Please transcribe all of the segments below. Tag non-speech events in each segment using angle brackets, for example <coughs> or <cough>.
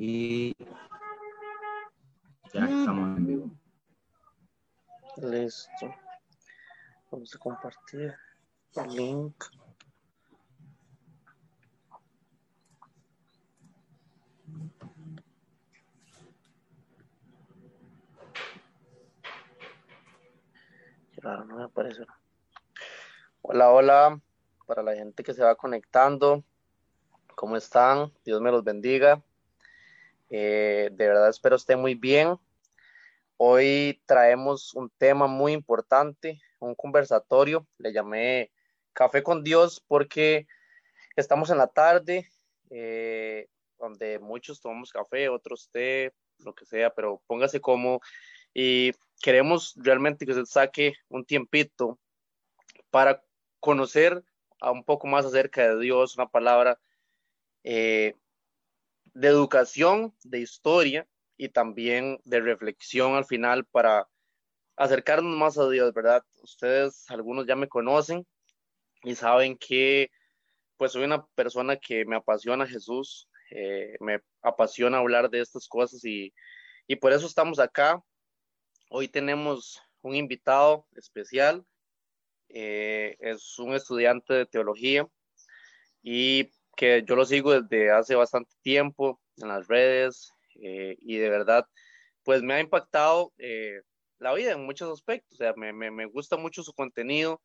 Y ya estamos en vivo. Listo. Vamos a compartir el link. Claro, no me aparece. Hola, hola, para la gente que se va conectando, ¿cómo están? Dios me los bendiga. Eh, de verdad espero estén muy bien. Hoy traemos un tema muy importante, un conversatorio. Le llamé Café con Dios porque estamos en la tarde, eh, donde muchos tomamos café, otros té, lo que sea, pero póngase como y queremos realmente que usted saque un tiempito para conocer un poco más acerca de Dios, una palabra eh, de educación, de historia y también de reflexión al final para acercarnos más a Dios, ¿verdad? Ustedes, algunos ya me conocen y saben que pues soy una persona que me apasiona Jesús, eh, me apasiona hablar de estas cosas y, y por eso estamos acá. Hoy tenemos un invitado especial, eh, es un estudiante de teología y que yo lo sigo desde hace bastante tiempo en las redes eh, y de verdad, pues me ha impactado eh, la vida en muchos aspectos, o sea, me, me, me, gusta mucho su contenido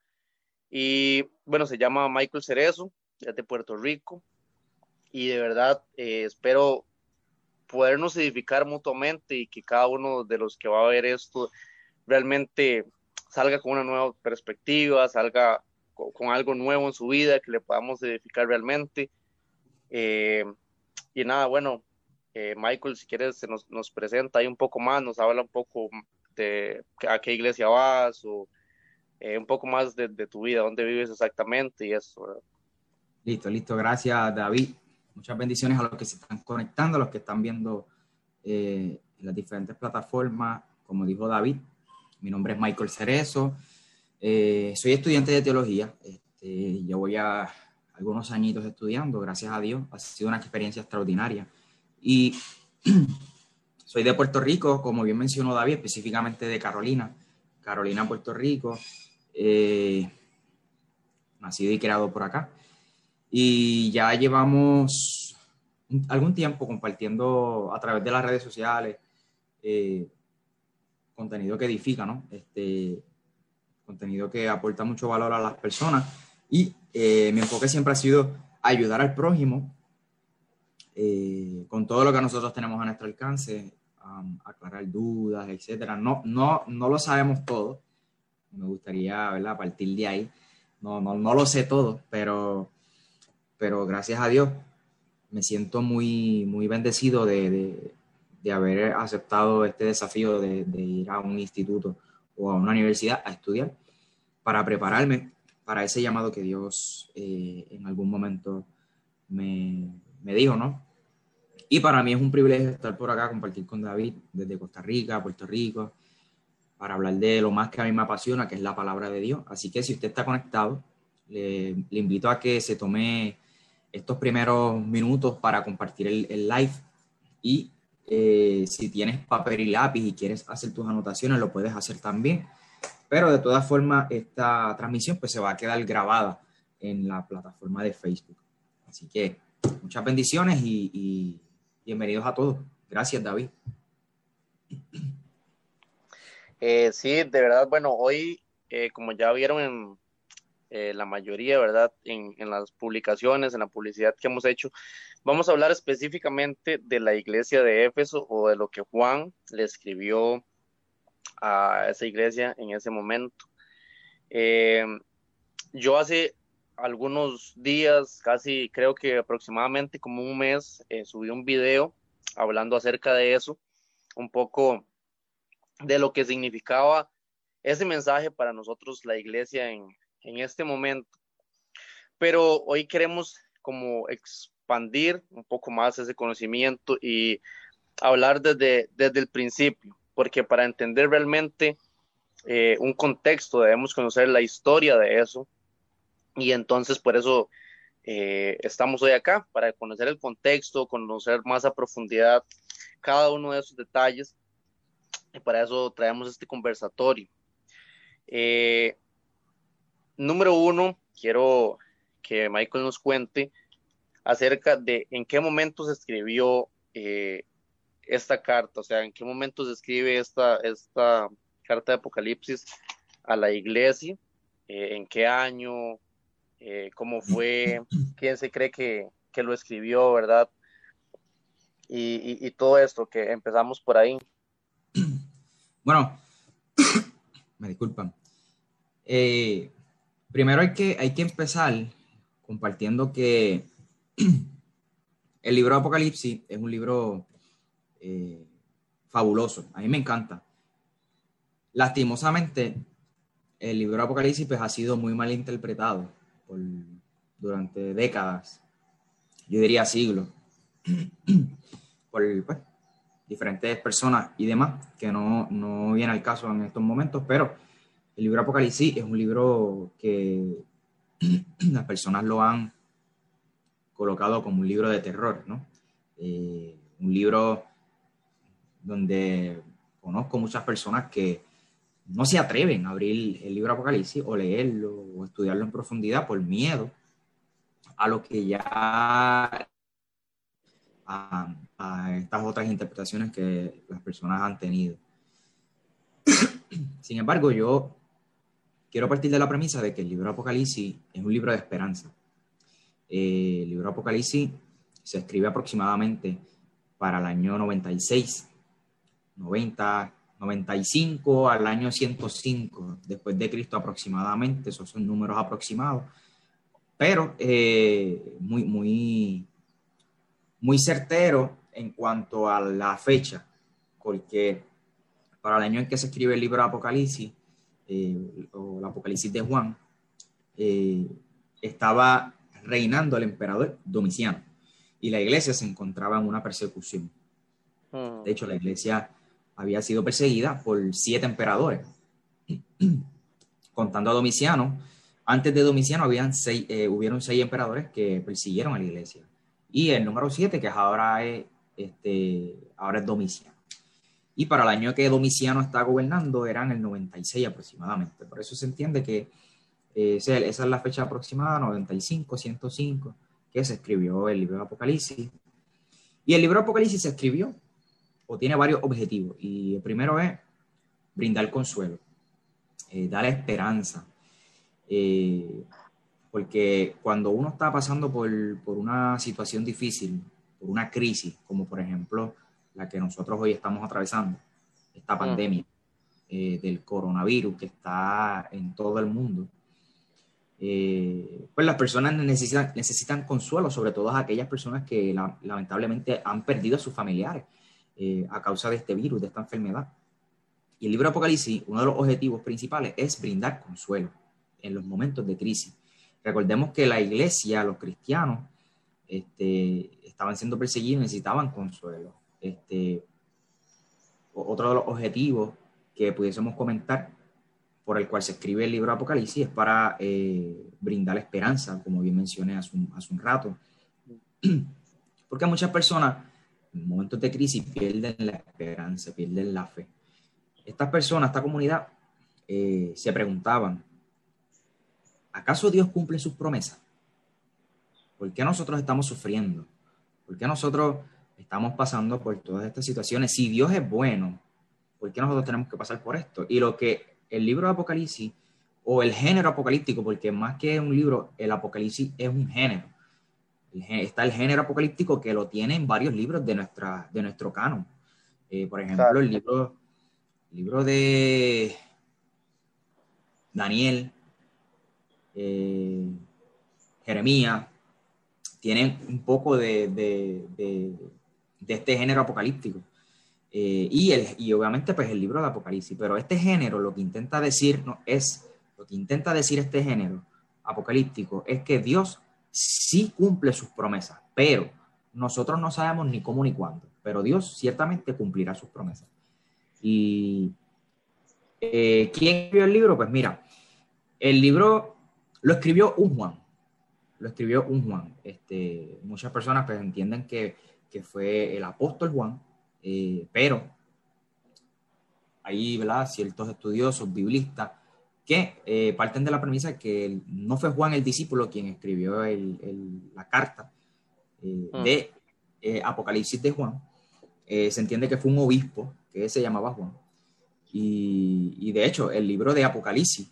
y bueno, se llama Michael Cerezo, es de Puerto Rico. Y de verdad eh, espero podernos edificar mutuamente y que cada uno de los que va a ver esto realmente salga con una nueva perspectiva, salga con, con algo nuevo en su vida, que le podamos edificar realmente eh, y nada, bueno, eh, Michael, si quieres, se nos, nos, presenta ahí un poco más, nos habla un poco de a qué iglesia vas o eh, un poco más de, de, tu vida, dónde vives exactamente y eso. ¿verdad? Listo, listo. Gracias, David. Muchas bendiciones a los que se están conectando, a los que están viendo eh, las diferentes plataformas. Como dijo David, mi nombre es Michael Cerezo. Eh, soy estudiante de teología. Este, yo voy a algunos añitos estudiando, gracias a Dios, ha sido una experiencia extraordinaria. Y <clears throat> soy de Puerto Rico, como bien mencionó David, específicamente de Carolina, Carolina, Puerto Rico, eh, nacido y creado por acá. Y ya llevamos algún tiempo compartiendo a través de las redes sociales eh, contenido que edifica, ¿no? Este, contenido que aporta mucho valor a las personas y eh, mi enfoque siempre ha sido ayudar al prójimo eh, con todo lo que nosotros tenemos a nuestro alcance, um, aclarar dudas, etcétera. No, no, no lo sabemos todo. Me gustaría ¿verdad? partir de ahí. No, no, no lo sé todo, pero, pero gracias a Dios me siento muy, muy bendecido de, de, de haber aceptado este desafío de, de ir a un instituto o a una universidad a estudiar para prepararme para ese llamado que Dios eh, en algún momento me, me, dijo, ¿no? Y para mí es un privilegio estar por acá, compartir con David desde Costa Rica, Puerto Rico, para hablar de lo más que a mí me apasiona, que es la palabra de Dios. Así que si usted está conectado, le, invito a que se tome estos primeros minutos para compartir el, el live y eh, si tienes papel y lápiz y quieres hacer tus anotaciones, lo puedes hacer también pero de todas formas, esta transmisión pues se va a quedar grabada en la plataforma de Facebook. Así que muchas bendiciones y, bienvenidos a todos. Gracias, David. Eh, sí, de verdad, bueno, hoy, eh, como ya vieron en eh, la mayoría, ¿verdad? En, las publicaciones, en la publicidad que hemos hecho, vamos a hablar específicamente de la iglesia de Éfeso o de lo que Juan le escribió a esa iglesia en ese momento. Eh, yo hace algunos días, casi creo que aproximadamente como un mes, eh, subí un video hablando acerca de eso, un poco de lo que significaba ese mensaje para nosotros, la iglesia, en, en este momento. Pero hoy queremos como expandir un poco más ese conocimiento y hablar desde, desde el principio porque para entender realmente eh, un contexto debemos conocer la historia de eso y entonces por eso eh, estamos hoy acá para conocer el contexto, conocer más a profundidad cada uno de esos detalles y para eso traemos este conversatorio. Eh, número uno, quiero que Michael nos cuente acerca de en qué momento se escribió esta carta, o sea, en qué momento se escribe esta, esta carta de Apocalipsis a la iglesia, eh, en qué año, eh, cómo fue, <clears throat> quién se cree que, que lo escribió, ¿verdad? Y, y, todo esto, que empezamos por ahí. <clears throat> Bueno, <clears throat> me disculpan. primero hay que, hay que empezar compartiendo que el libro de Apocalipsis es un libro eh, fabuloso. A mí me encanta. Lastimosamente, el libro de Apocalipsis pues, ha sido muy mal interpretado durante décadas, yo diría siglos, <clears throat> por pues, diferentes personas y demás, que no, no viene al caso en estos momentos, pero el libro Apocalipsis es un libro que <clears throat> las personas lo han colocado como un libro de terror, ¿no? Eh, un libro donde conozco muchas personas que no se atreven a abrir el libro Apocalipsis o leerlo o estudiarlo en profundidad por miedo a lo que ya a, estas otras interpretaciones que las personas han tenido. Sin embargo, yo quiero partir de la premisa de que el libro Apocalipsis es un libro de esperanza. Eh, el libro Apocalipsis se escribe aproximadamente para el año 96, 90, 95 al año 105 después de Cristo aproximadamente, esos son números aproximados, pero eh, muy, muy, muy certero en cuanto a la fecha, porque para el año en que se escribe el libro Apocalipsis, eh, o el Apocalipsis de Juan, estaba reinando el emperador Domiciano y la iglesia se encontraba en una persecución. De hecho, la iglesia había sido perseguida por siete emperadores. Contando a Domiciano, antes de Domiciano habían seis, eh, hubieron seis emperadores que persiguieron a la iglesia. Y el número siete, que ahora es, este, ahora es Domiciano. Y para el año que Domiciano está gobernando eran el 96 aproximadamente. Por eso se entiende que eh, esa es la fecha aproximada, 95, 105, que se escribió el libro de Apocalipsis. Y el libro de Apocalipsis se escribió o tiene varios objetivos. Y el primero es brindar consuelo, eh, dar esperanza. Eh, porque cuando uno está pasando por, por, una situación difícil, por una crisis, como por ejemplo la que nosotros hoy estamos atravesando, esta pandemia del coronavirus que está en todo el mundo, eh, pues las personas necesitan, necesitan consuelo, sobre todo aquellas personas que lamentablemente han perdido a sus familiares eh, a causa de este virus, de esta enfermedad. Y el libro de Apocalipsis, uno de los objetivos principales es brindar consuelo en los momentos de crisis. Recordemos que la iglesia, los cristianos, este, estaban siendo perseguidos necesitaban consuelo. Este, otro de los objetivos que pudiésemos comentar por el cual se escribe el libro Apocalipsis es para eh, brindar esperanza, como bien mencioné hace un, hace un rato. <clears throat> Porque muchas personas en momentos de crisis pierden la esperanza, pierden la fe. Estas personas, esta comunidad, eh, se preguntaban, ¿acaso Dios cumple sus promesas? ¿Por qué nosotros estamos sufriendo? ¿Por qué nosotros estamos pasando por todas estas situaciones? Si Dios es bueno, ¿por qué nosotros tenemos que pasar por esto? Y lo que el libro de Apocalipsis o el género apocalíptico, porque más que un libro, el Apocalipsis es un género. Está el género apocalíptico que lo tiene en varios libros de, nuestra, de nuestro canon. Eh, por ejemplo, el libro, libro de Daniel, eh, Jeremías, tienen un poco de, de este género apocalíptico. Eh, y, el, y obviamente pues el libro de Apocalipsis, pero este género lo que intenta decir no, es, lo que intenta decir este género apocalíptico es que Dios sí cumple sus promesas, pero nosotros no sabemos ni cómo ni cuándo, pero Dios ciertamente cumplirá sus promesas. Y eh, ¿quién escribió el libro? Pues mira, el libro lo escribió un Juan, lo escribió un Juan. Este, muchas personas pues, entienden que, que fue el apóstol Juan, eh, pero hay ¿verdad? ciertos estudiosos, biblistas, que eh, parten de la premisa que no fue Juan el discípulo quien escribió el, la carta eh, mm. de Apocalipsis de Juan. se entiende que fue un obispo que se llamaba Juan. Y, y de hecho, el libro de Apocalipsis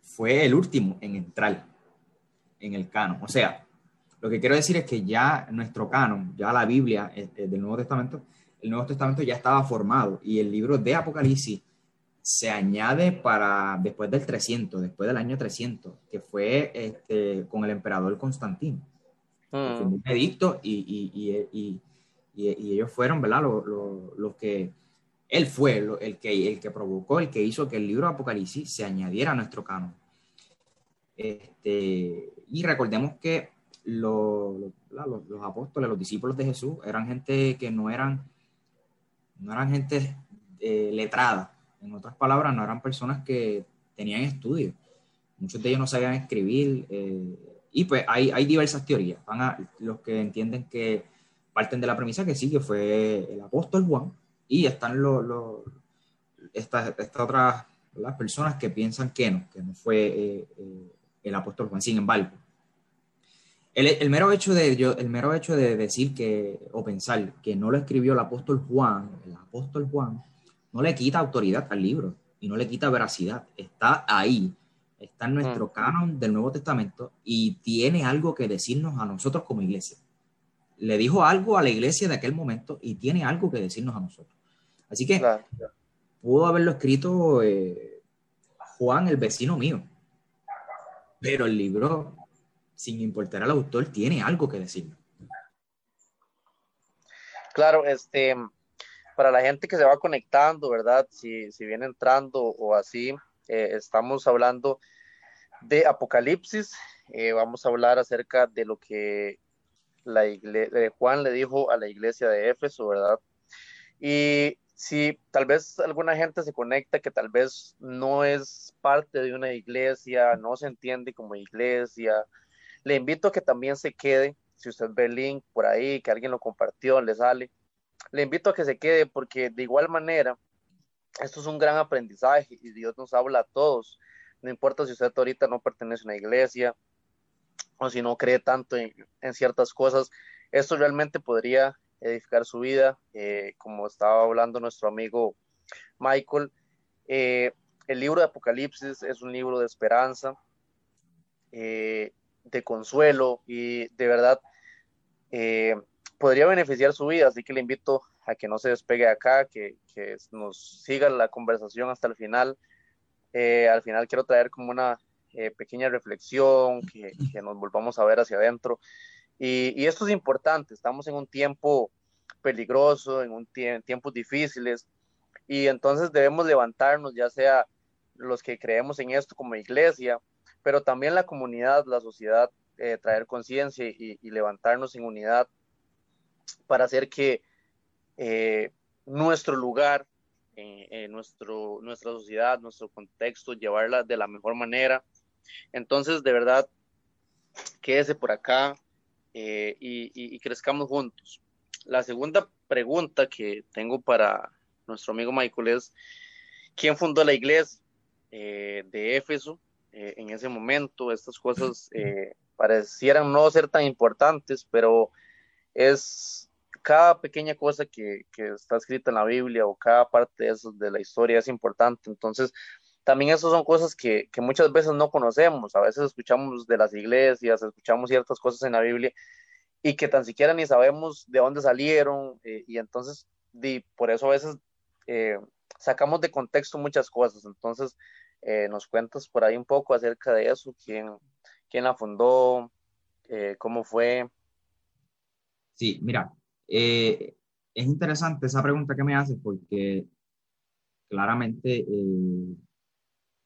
fue el último en entrar en el canon. O sea, lo que quiero decir es que ya nuestro canon, ya la Biblia eh, eh, del Nuevo Testamento, el Nuevo Testamento ya estaba formado y el libro de Apocalipsis se añade para después del 300, después del año 300, que fue este, con el emperador Constantino. Mm. un edicto y, y, ellos fueron, ¿verdad? Los, que, él fue el, que, el que provocó, el que hizo que el libro de Apocalipsis se añadiera a nuestro canon. Este, y recordemos que los, los, apóstoles, los discípulos de Jesús, eran gente que no eran, no eran gente eh, letrada. En otras palabras, no eran personas que tenían estudios. Muchos de ellos no sabían escribir. Eh, y pues hay, hay diversas teorías. Van a, los que entienden que parten de la premisa que sí, que fue el apóstol Juan. Y están los, los estas, otras las personas que piensan que no, que no fue eh, el apóstol Juan. Sin embargo, el, mero hecho de, yo, el mero hecho de decir que, o pensar que no lo escribió el apóstol Juan, el apóstol Juan, no le quita autoridad al libro y no le quita veracidad. Está ahí, está en nuestro mm. canon del Nuevo Testamento y tiene algo que decirnos a nosotros como iglesia. Le dijo algo a la iglesia de aquel momento y tiene algo que decirnos a nosotros. Así que pudo haberlo escrito eh, Juan, el vecino mío, pero el libro sin importar al autor, tiene algo que decir. Claro, este, para la gente que se va conectando, ¿verdad? Si, viene entrando o así, eh, estamos hablando de Apocalipsis, eh, vamos a hablar acerca de lo que la iglesia, Juan le dijo a la iglesia de Éfeso, ¿verdad? Y si tal vez alguna gente se conecta que tal vez no es parte de una iglesia, no se entiende como iglesia, le invito a que también se quede, si usted ve el link por ahí, que alguien lo compartió, le sale. Le invito a que se quede porque de igual manera, esto es un gran aprendizaje y Dios nos habla a todos. No importa si usted ahorita no pertenece a una iglesia o si no cree tanto en, ciertas cosas, esto realmente podría edificar su vida, eh, como estaba hablando nuestro amigo Michael. Eh, el libro de Apocalipsis es un libro de esperanza. Eh, de consuelo y de verdad podría beneficiar su vida. Así que le invito a que no se despegue acá, que, nos siga la conversación hasta el final. Eh, al final quiero traer como una eh, pequeña reflexión, que, nos volvamos a ver hacia adentro. Y, esto es importante, estamos en un tiempo peligroso, en un tiempos difíciles, y entonces debemos levantarnos, ya sea los que creemos en esto como iglesia, pero también la comunidad, la sociedad, eh, traer conciencia y, levantarnos en unidad para hacer que eh, nuestro lugar, eh, nuestro, nuestra sociedad, nuestro contexto, llevarla de la mejor manera. Entonces, de verdad, quédese por acá y, crezcamos juntos. La segunda pregunta que tengo para nuestro amigo Michael es, ¿quién fundó la iglesia de Éfeso? Eh, en ese momento. Estas cosas eh, parecieran no ser tan importantes, pero es cada pequeña cosa que, está escrita en la Biblia o cada parte de, eso, de la historia es importante. Entonces, también esas son cosas que, muchas veces no conocemos. A veces escuchamos de las iglesias, escuchamos ciertas cosas en la Biblia y que tan siquiera ni sabemos de dónde salieron. Eh, y entonces, por eso a veces sacamos de contexto muchas cosas. Entonces, eh, ¿Nos cuentas por ahí un poco acerca de eso? ¿Quién, quién la fundó? Eh, ¿Cómo fue? Sí, mira, eh, es interesante esa pregunta que me haces porque claramente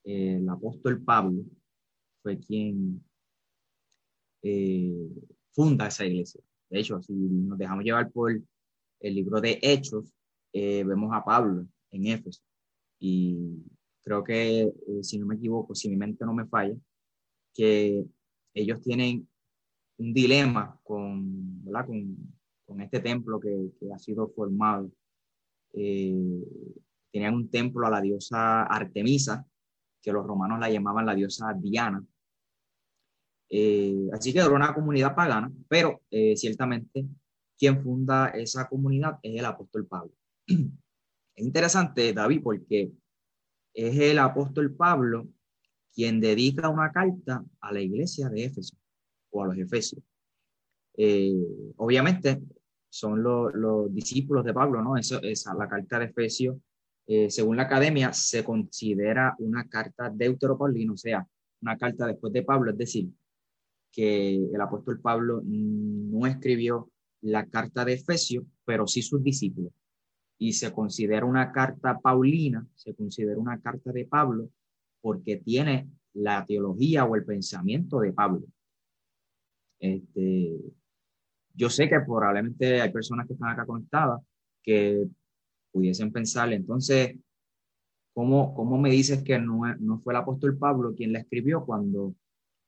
el apóstol Pablo fue quien funda esa iglesia. De hecho, si nos dejamos llevar por el libro de Hechos, vemos a Pablo en Éfeso y creo que, eh, si no me equivoco, si mi mente no me falla, que ellos tienen un dilema con, con, este templo que, ha sido formado. Eh, tenían un templo a la diosa Artemisa, que los romanos la llamaban la diosa Diana. Eh, así que era una comunidad pagana, pero eh, ciertamente quien funda esa comunidad es el apóstol Pablo. <clears throat> Es interesante, David, porque es el apóstol Pablo quien dedica una carta a la iglesia de Éfeso o a los Efesios. Eh, obviamente son los discípulos de Pablo, ¿no? Eso, esa, la carta de Efesios, eh, según la academia, se considera una carta deuteropaulina, o sea, una carta después de Pablo, es decir, que el apóstol Pablo no escribió la carta de Efesios, pero sí sus discípulos. Y se considera una carta paulina, se considera una carta de Pablo, porque tiene la teología o el pensamiento de Pablo. Este, yo sé que probablemente hay personas que están acá conectadas que pudiesen pensar, entonces, ¿cómo, cómo me dices que no, no fue el apóstol Pablo quien la escribió cuando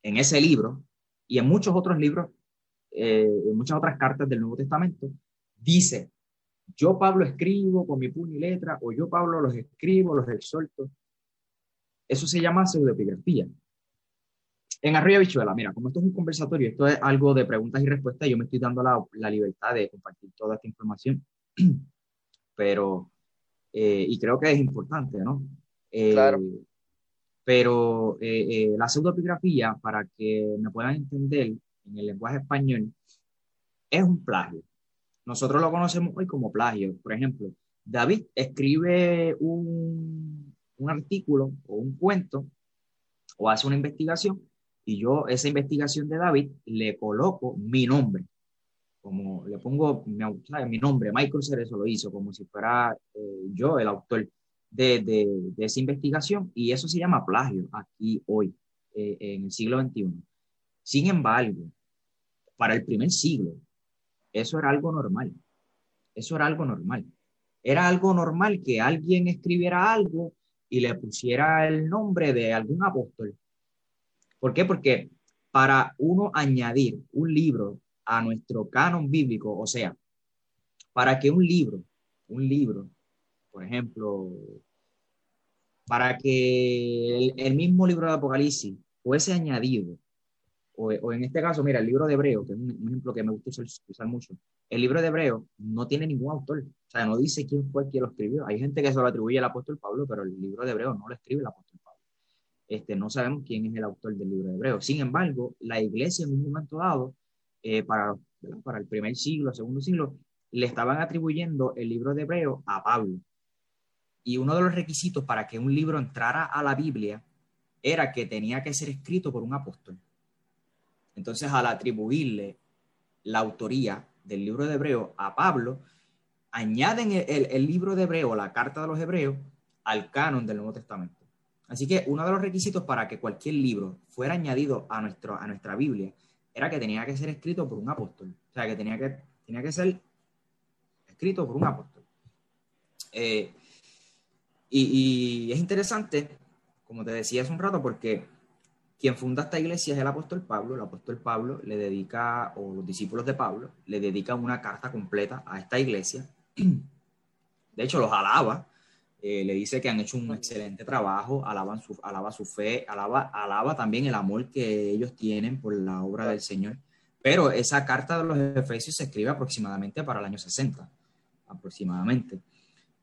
en ese libro y en muchos otros libros, eh, en muchas otras cartas del Nuevo Testamento, dice, yo Pablo escribo con mi puño y letra, o yo Pablo los escribo, los exhorto. Eso se llama pseudoepigrafía. En Arriba Bichuela, mira, como esto es un conversatorio, esto es algo de preguntas y respuestas, yo me estoy dando la, la libertad de compartir toda esta información, <clears throat> pero, eh, y creo que es importante, ¿no? Eh, claro. Pero eh, la pseudoepigrafía, para que me puedan entender en el lenguaje español, es un plagio. Nosotros lo conocemos hoy como plagio. Por ejemplo, David escribe un, un artículo o un cuento o hace una investigación y yo esa investigación de David le coloco mi nombre, como le pongo mi, nombre, Michael Cerezo lo hizo, como si fuera eh, yo el autor de, de, esa investigación, y eso se llama plagio aquí hoy, eh, en el siglo XXI. Sin embargo, para el primer siglo, eso era algo normal. Eso era algo normal. Era algo normal que alguien escribiera algo y le pusiera el nombre de algún apóstol. ¿Por qué? Porque para uno añadir un libro a nuestro canon bíblico, o sea, para que un libro, un libro, por ejemplo, para que el, mismo libro de Apocalipsis fuese añadido, o, en este caso, mira, el libro de Hebreo, que es un, ejemplo que me gusta usar, mucho, el libro de Hebreo no tiene ningún autor, o sea, no dice quién fue quien lo escribió. Hay gente que se lo atribuye al apóstol Pablo, pero el libro de Hebreo no lo escribe el apóstol Pablo. Este, no sabemos quién es el autor del libro de Hebreo. Sin embargo, la iglesia en un momento dado, eh, para, para el primer siglo, segundo siglo, le estaban atribuyendo el libro de Hebreo a Pablo. Y uno de los requisitos para que un libro entrara a la Biblia era que tenía que ser escrito por un apóstol. Entonces, al atribuirle la autoría del libro de Hebreo a Pablo, añaden el, el libro de Hebreo, la carta de los Hebreos, al canon del Nuevo Testamento. Así que uno de los requisitos para que cualquier libro fuera añadido a, nuestro, a nuestra Biblia era que tenía que ser escrito por un apóstol. O sea, que tenía que, tenía que ser escrito por un apóstol. Eh, y, es interesante, como te decía hace un rato, porque quien funda esta iglesia es el apóstol Pablo. El apóstol Pablo le dedica, o los discípulos de Pablo, le dedican una carta completa a esta iglesia. <clears throat> De hecho, los alaba eh, le dice que han hecho un excelente trabajo, alaban su, alaba su fe, alaba, alaba también el amor que ellos tienen por la obra del Señor. Pero esa carta de los Efesios se escribe aproximadamente para el año 60, aproximadamente.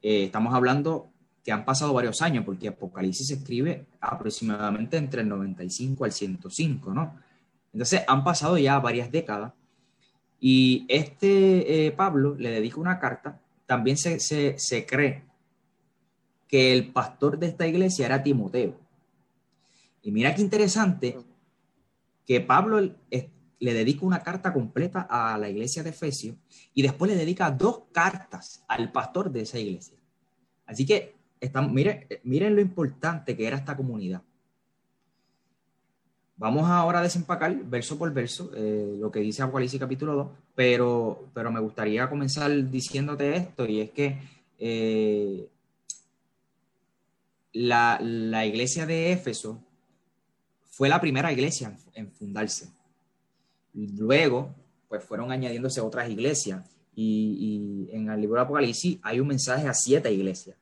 Eh, estamos hablando que han pasado varios años, porque Apocalipsis se escribe aproximadamente entre el 95 al 105, ¿no? Entonces han pasado ya varias décadas y este eh, Pablo le dedica una carta, también se, se, se cree que el pastor de esta iglesia era Timoteo. Y mira qué interesante que Pablo le dedica una carta completa a la iglesia de Efesios y después le dedica dos cartas al pastor de esa iglesia. Así que miren, miren lo importante que era esta comunidad. Vamos ahora a desempacar verso por verso eh, lo que dice Apocalipsis capítulo 2, pero, pero me gustaría comenzar diciéndote esto y es que eh, la, iglesia de Éfeso fue la primera iglesia en fundarse. luego, pues fueron añadiéndose otras iglesias. Y, en el libro de Apocalipsis hay un mensaje a siete iglesias,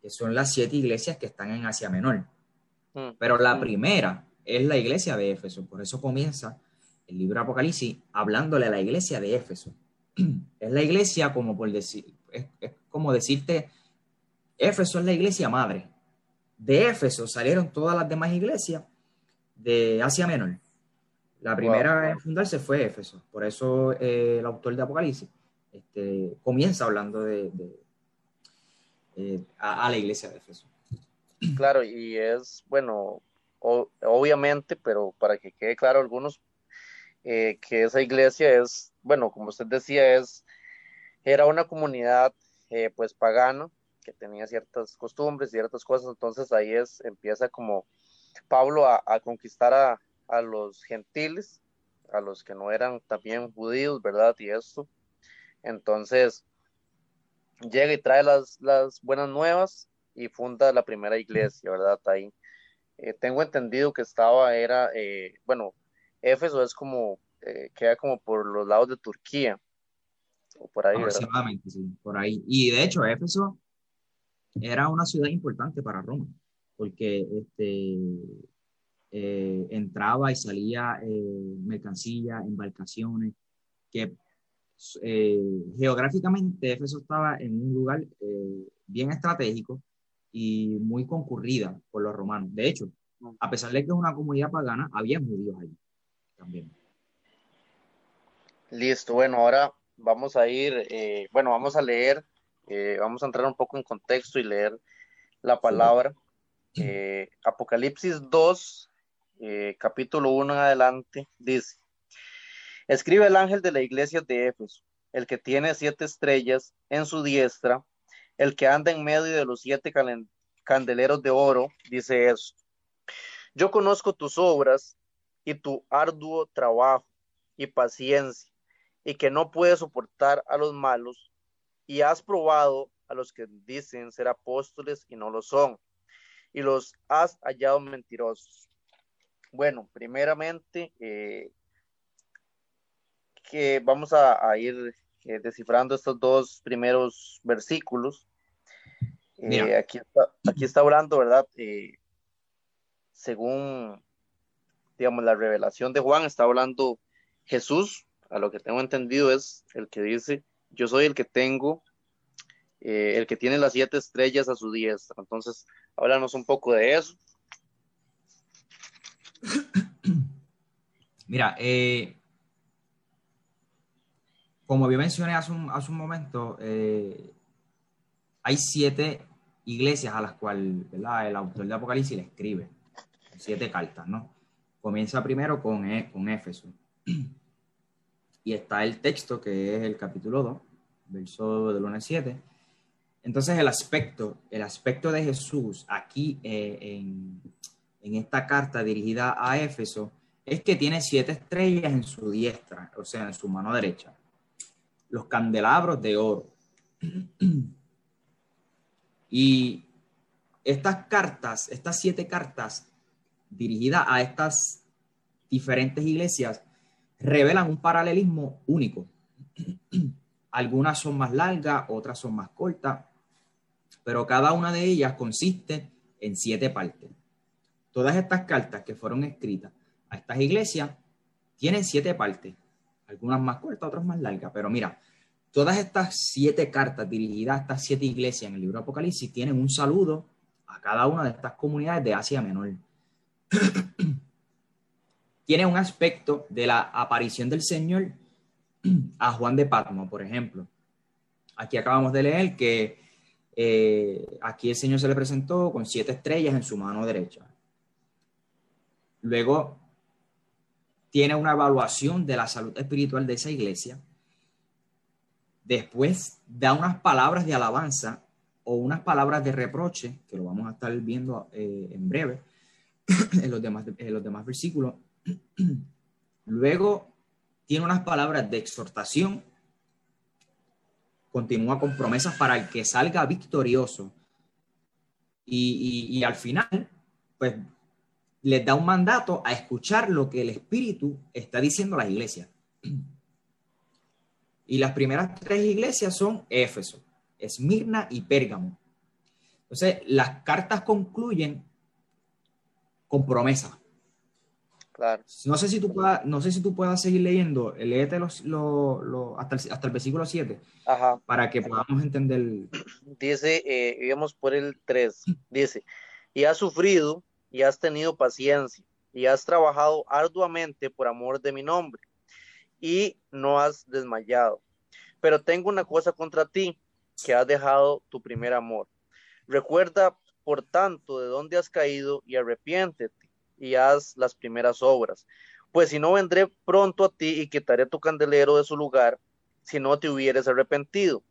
que son las siete iglesias que están en Asia Menor. Mm. Pero la mm. primera es la iglesia de Éfeso. Por eso comienza el libro de Apocalipsis hablándole a la iglesia de Éfeso. <clears throat> Es la iglesia como por decir, es, como decirte, Éfeso es la iglesia madre. De Éfeso salieron todas las demás iglesias de Asia Menor. La primera en fundarse fue Éfeso. Por eso eh, el autor de Apocalipsis este, comienza hablando de, eh, a, la iglesia de Éfeso. Claro, y es, bueno, obviamente, pero para que quede claro algunos, eh, que esa iglesia es, bueno, como usted decía, es, era una comunidad pues pagana que tenía ciertas costumbres, ciertas cosas, entonces ahí es, empieza como Pablo a conquistar a, a los gentiles, a los que no eran también judíos, ¿verdad? Y esto. Entonces, llega y trae las, las buenas nuevas y funda la primera iglesia, ¿verdad? Ahí. Eh, tengo entendido que estaba, era, eh, bueno, Éfeso es como, eh, queda como por los lados de Turquía, o por ahí. Aproximadamente, sí, por ahí. Y de hecho, Éfeso era una ciudad importante para Roma, porque este, eh, entraba y salía eh, mercancía, embarcaciones, que eh, geográficamente Éfeso estaba en un lugar bien estratégico y muy concurrida por los romanos. De hecho, a pesar de que es una comunidad pagana, había judíos ahí también. Listo, bueno, ahora vamos a ir, bueno, vamos a leer, vamos a entrar un poco en contexto y leer la palabra. Apocalipsis 2, eh, capítulo 1 en adelante, dice, escribe el ángel de la iglesia de Éfeso, el que tiene siete estrellas en su diestra, el que anda en medio de los siete candeleros de oro, dice esto. Yo conozco tus obras y tu arduo trabajo y paciencia, y que no puedes soportar a los malos, y has probado a los que dicen ser apóstoles y no lo son, y los has hallado mentirosos bueno, primeramente, eh, que vamos a, ir eh, descifrando estos dos primeros versículos. Eh, aquí, está, aquí está hablando, ¿verdad? según, digamos, la revelación de Juan, está hablando Jesús, a lo que tengo entendido es el que dice, yo soy el que tengo, el que tiene las siete estrellas a su diestra. Entonces, háblanos un poco de eso. <coughs> Mira, eh, como yo mencioné hace un, hace un momento, eh, hay siete iglesias a las cuales el autor de Apocalipsis le escribe, siete cartas, ¿no? Comienza primero con, e, con Éfeso. Y está el texto que es el capítulo 2, verso del 1 al 7. Entonces el aspecto, el aspecto de Jesús aquí eh, en, en esta carta dirigida a Éfeso es que tiene siete estrellas en su diestra, o sea, en su mano derecha. Los candelabros de oro. <clears throat> Y estas cartas, estas siete cartas dirigidas a estas diferentes iglesias, revelan un paralelismo único. <clears throat> Algunas son más largas, otras son más cortas, pero cada una de ellas consiste en siete partes. Todas estas cartas que fueron escritas a estas iglesias tienen siete partes, algunas más cortas, otras más largas, pero mira, todas estas siete cartas dirigidas a estas siete iglesias en el libro Apocalipsis tienen un saludo a cada una de estas comunidades de Asia Menor. <clears throat> Tiene un aspecto de la aparición del Señor a Juan de Patmo, por ejemplo. Aquí acabamos de leer que eh, aquí el Señor se le presentó con siete estrellas en su mano derecha. Luego tiene una evaluación de la salud espiritual de esa iglesia. Después da unas palabras de alabanza o unas palabras de reproche, que lo vamos a estar viendo eh, en breve <clears throat> en los demás versículos. Luego tiene unas palabras de exhortación. Continúa con promesas para el que salga victorioso. y al final, pues les da un mandato a escuchar lo que el Espíritu está diciendo a las iglesias. Y las primeras tres iglesias son Éfeso, Esmirna y Pérgamo. Entonces, las cartas concluyen con promesa. Claro. No sé si tú puedas, no sé si tú puedas seguir leyendo, léete los, hasta, el, hasta el versículo 7 para que podamos entender. Dice, eh, por el 3, dice, y has sufrido y has tenido paciencia y has trabajado arduamente por amor de mi nombre y no has desmayado. Pero tengo una cosa contra ti, que has dejado tu primer amor. Recuerda, por tanto, de dónde has caído y arrepiéntete y haz las primeras obras. Pues si no vendré pronto a ti y quitaré tu candelero de su lugar, si no te hubieres arrepentido.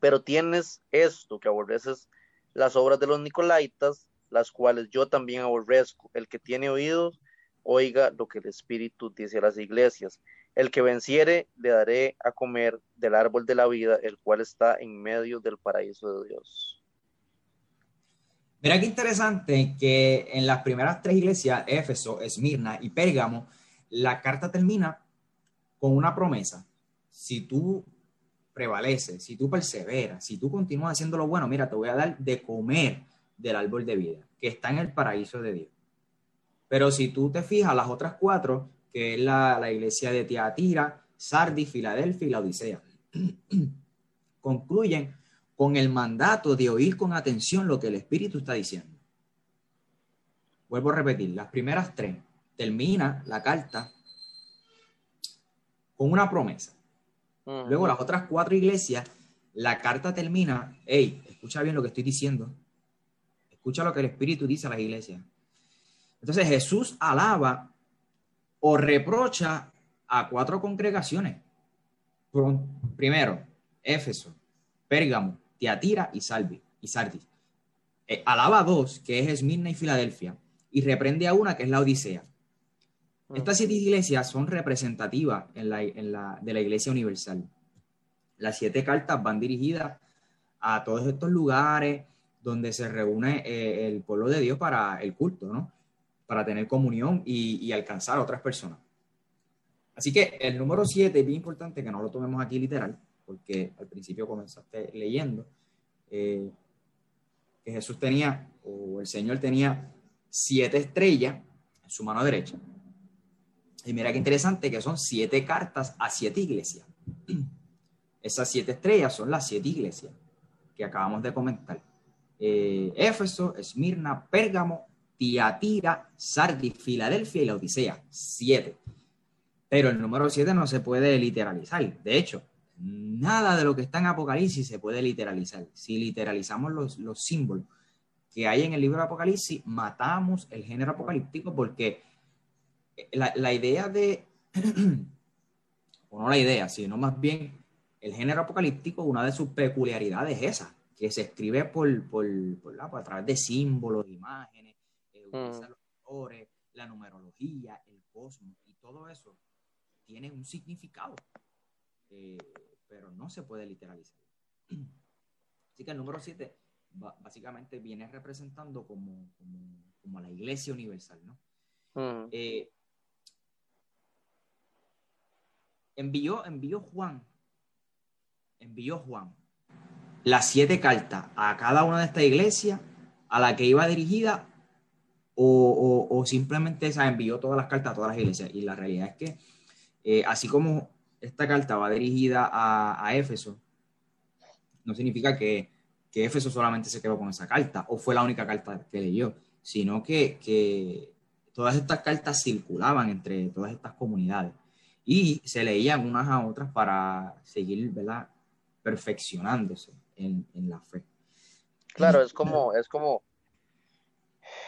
Pero tienes esto, que aborreces las obras de los Nicolaitas, las cuales yo también aborrezco. El que tiene oídos, oiga lo que el Espíritu dice a las iglesias. El que venciere, le daré a comer del árbol de la vida, el cual está en medio del paraíso de Dios. Mira qué interesante que en las primeras tres iglesias, Éfeso, Esmirna y Pérgamo, la carta termina con una promesa. Si tú prevaleces, si tú perseveras, si tú continúas haciendo lo bueno, mira, te voy a dar de comer del árbol de vida, que está en el paraíso de Dios. Pero si tú te fijas, las otras cuatro, que es la, iglesia de Tiatira, Sardis, Filadelfia y la Odisea, <clears throat> concluyen con el mandato de oír con atención lo que el Espíritu está diciendo. Vuelvo a repetir, las primeras tres termina la carta con una promesa. Luego las otras cuatro iglesias, la carta termina, hey, escucha bien lo que estoy diciendo, escucha lo que el Espíritu dice a las iglesias. Entonces Jesús alaba o reprocha a cuatro congregaciones. Primero, Éfeso, Pérgamo, Tiatira y Salvi, y Sardis. Eh, alaba a dos, que es Esmirna y Filadelfia, y reprende a una, que es la Odisea. Mm. Estas siete iglesias son representativas en la, de la Iglesia Universal. Las siete cartas van dirigidas a todos estos lugares donde se reúne eh, el pueblo de Dios para el culto, ¿no? Para tener comunión y, alcanzar a otras personas. Así que el número siete es bien importante que no lo tomemos aquí literal, porque al principio comenzaste leyendo eh, que Jesús tenía, o el Señor tenía siete estrellas en su mano derecha. Y mira qué interesante que son siete cartas a siete iglesias. <clears throat> Esas siete estrellas son las siete iglesias que acabamos de comentar. Eh, Éfeso, Esmirna, Pérgamo, Tiatira, Sardis, Filadelfia y la Odisea. Siete. Pero el número siete no se puede literalizar. De hecho, nada de lo que está en Apocalipsis se puede literalizar. Si literalizamos los, los símbolos que hay en el libro de Apocalipsis, matamos el género apocalíptico porque la, la idea de, <clears throat> o no la idea, sino más bien el género apocalíptico, una de sus peculiaridades es esa, que se escribe por, por, por, la, a través de símbolos, imágenes, eh, mm. los colores, la numerología, el cosmos, y todo eso tiene un significado. Eh, pero no se puede literalizar. <clears throat> Así que el número 7 básicamente viene representando como, como, la iglesia universal, ¿no? Mm. Eh, envió, envió Juan, envió Juan las siete cartas a cada una de estas iglesias a la que iba dirigida o, simplemente esa envió todas las cartas a todas las iglesias. Y la realidad es que, eh, así como esta carta va dirigida a, Éfeso, no significa que, que, Éfeso solamente se quedó con esa carta o fue la única carta que leyó, sino que, todas estas cartas circulaban entre todas estas comunidades y se leían unas a otras para seguir ¿verdad? perfeccionándose en, la fe. Claro, es como, es como,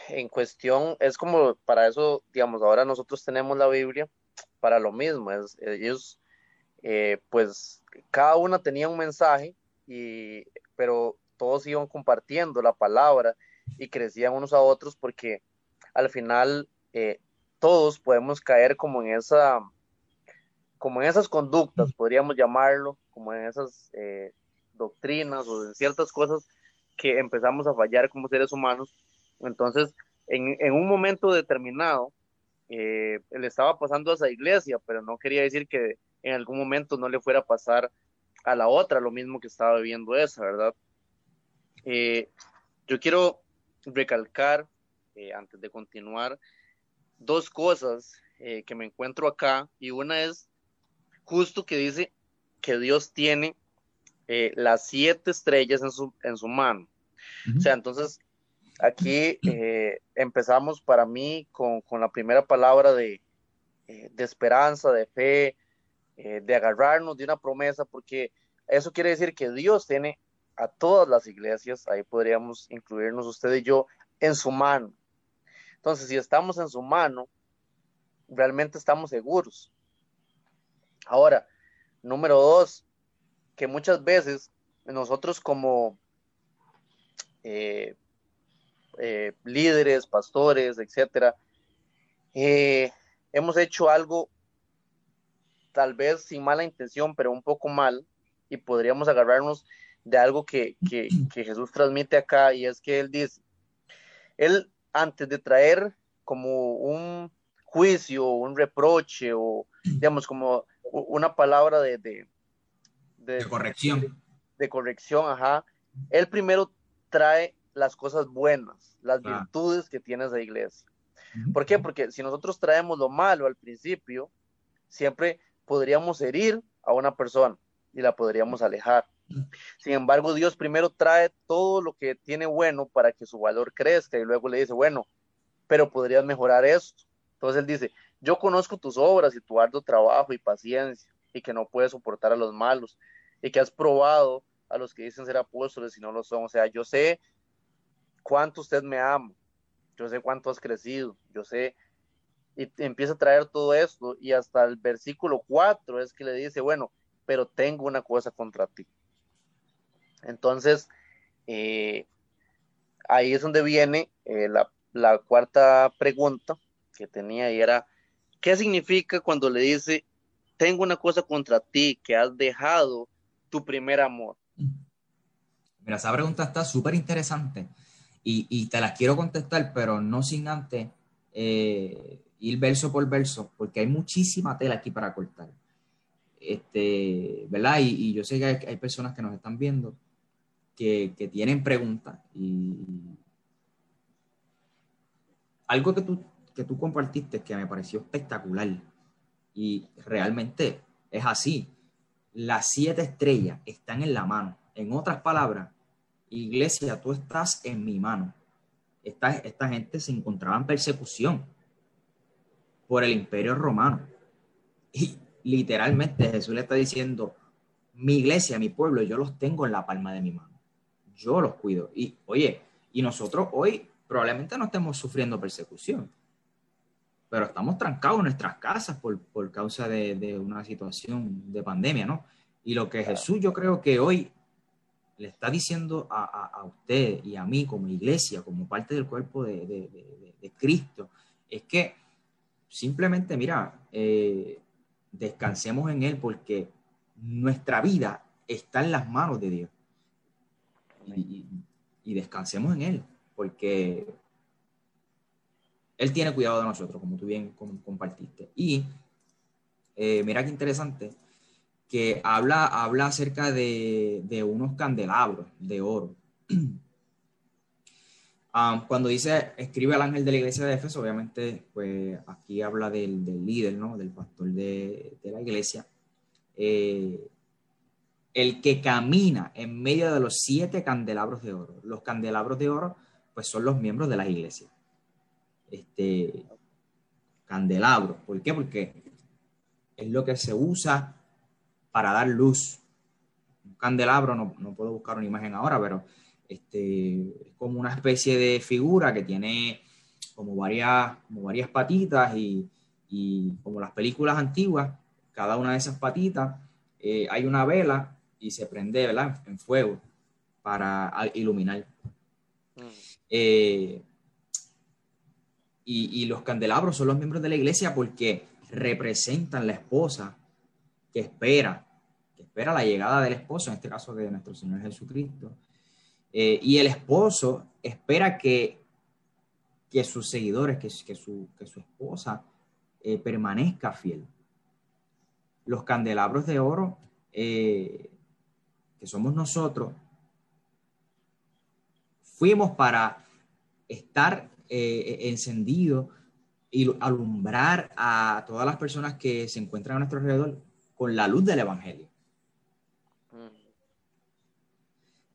en cuestión, es como para eso, digamos, ahora nosotros tenemos la Biblia para lo mismo, es, ellos eh, pues cada una tenía un mensaje, y, pero todos iban compartiendo la palabra y crecían unos a otros porque al final eh, todos podemos caer como en esa como en esas conductas, podríamos llamarlo, como en esas eh, doctrinas o en ciertas cosas que empezamos a fallar como seres humanos. Entonces, en, un momento determinado eh, le estaba pasando a esa iglesia, pero no quería decir que en algún momento no le fuera a pasar a la otra lo mismo que estaba viviendo esa, ¿verdad? Eh, yo quiero recalcar, eh, antes de continuar, dos cosas que me encuentro acá y una es justo que dice que Dios tiene las siete estrellas en su, en su mano. O sea, entonces Aquí eh, empezamos para mí con, la primera palabra de, eh, esperanza, de fe, eh, de agarrarnos de una promesa, porque eso quiere decir que Dios tiene a todas las iglesias, ahí podríamos incluirnos usted y yo, en su mano. Entonces, si estamos en su mano, realmente estamos seguros. Ahora, número dos, que muchas veces nosotros como eh, líderes, pastores, etcétera, eh, hemos hecho algo tal vez sin mala intención, pero un poco mal, y podríamos agarrarnos de algo que, que, Jesús transmite acá, y es que Él dice, Él antes de traer como un juicio, un reproche, o digamos como una palabra de, de, de corrección. De corrección, ajá. Él primero trae las cosas buenas, las virtudes que tiene esa iglesia. ¿Por qué? Porque si nosotros traemos lo malo al principio, siempre podríamos herir a una persona y la podríamos alejar. Sin embargo, Dios primero trae todo lo que tiene bueno para que su valor crezca y luego le dice, bueno, pero podrías mejorar esto. Entonces él dice, yo conozco tus obras y tu arduo trabajo y paciencia y que no puedes soportar a los malos y que has probado a los que dicen ser apóstoles y no lo son. O sea, yo sé cuánto usted me ama, yo sé cuánto has crecido, yo sé, y empieza a traer todo esto, y hasta el versículo 4 es que le dice, bueno, pero tengo una cosa contra ti. Entonces, eh, ahí es donde viene eh, la, la cuarta pregunta que tenía y era, ¿qué significa cuando le dice, tengo una cosa contra ti, que has dejado tu primer amor? Mira, esa pregunta está súper interesante y, te las quiero contestar, pero no sin antes eh, ir verso por verso, porque hay muchísima tela aquí para cortar. Este, ¿verdad? Y, yo sé que hay, personas que nos están viendo que, tienen preguntas y algo que tú, que tú compartiste que me pareció espectacular y realmente es así. Las siete estrellas están en la mano. En otras palabras, iglesia, tú estás en mi mano. Esta, esta gente se encontraba en persecución por el imperio romano. Y literalmente Jesús le está diciendo, mi iglesia, mi pueblo, yo los tengo en la palma de mi mano. Yo los cuido. Y oye, y nosotros hoy probablemente no estemos sufriendo persecución, pero estamos trancados en nuestras casas por, por causa de, de, una situación de pandemia, ¿no? Y lo que Jesús yo creo que hoy le está diciendo a, usted y a mí como iglesia, como parte del cuerpo de, Cristo, es que simplemente, mira, eh, descansemos en Él porque nuestra vida está en las manos de Dios. Y, descansemos en Él, porque Él tiene cuidado de nosotros, como tú bien compartiste. Y eh, mira qué interesante, que habla, habla acerca de, unos candelabros de oro. <clears throat> Ah, cuando dice, escribe al ángel de la iglesia de Éfeso, obviamente, pues aquí habla del, líder, ¿no? Del pastor de, la iglesia. Eh, el que camina en medio de los siete candelabros de oro. Los candelabros de oro, pues son los miembros de la iglesia. Este, candelabros. ¿Por qué? Porque es lo que se usa para dar luz. Un candelabro, no, no puedo buscar una imagen ahora, pero este, es como una especie de figura que tiene como varias, como varias patitas y, y como las películas antiguas, cada una de esas patitas eh, hay una vela y se prende ¿verdad? en fuego para iluminar. Mm. Eh, y, y, los candelabros son los miembros de la iglesia porque representan la esposa que espera espera la llegada del esposo, en este caso de nuestro Señor Jesucristo. Eh, y el esposo espera que, que sus seguidores, que, su, que su esposa eh, permanezca fiel. Los candelabros de oro, eh, que somos nosotros, fuimos para estar encendidos y alumbrar a todas las personas que se encuentran a nuestro alrededor con la luz del Evangelio.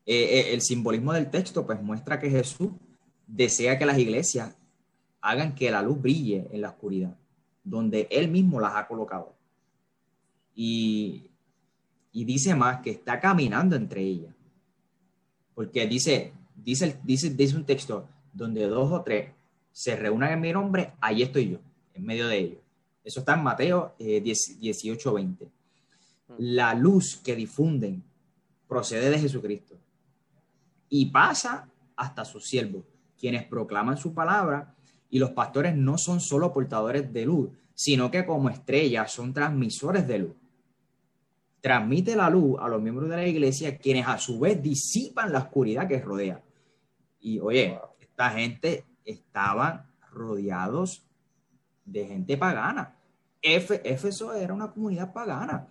El simbolismo del texto pues muestra que Jesús desea que las iglesias hagan que la luz brille en la oscuridad, donde Él mismo las ha colocado. Y, dice más que está caminando entre ellas. Porque dice, dice, dice, dice un texto donde dos o tres se reúnan en mi nombre, ahí estoy yo, en medio de ellos. Eso está en Mateo 18, eh, 20. Mm. La luz que difunden procede de Jesucristo y pasa hasta sus siervos quienes proclaman su palabra y los pastores no son solo portadores de luz, sino que como estrellas son transmisores de luz. Transmite la luz a los miembros de la iglesia, quienes a su vez disipan la oscuridad que rodea. Y oye, esta gente estaban rodeados de gente pagana. Éfeso era una comunidad pagana.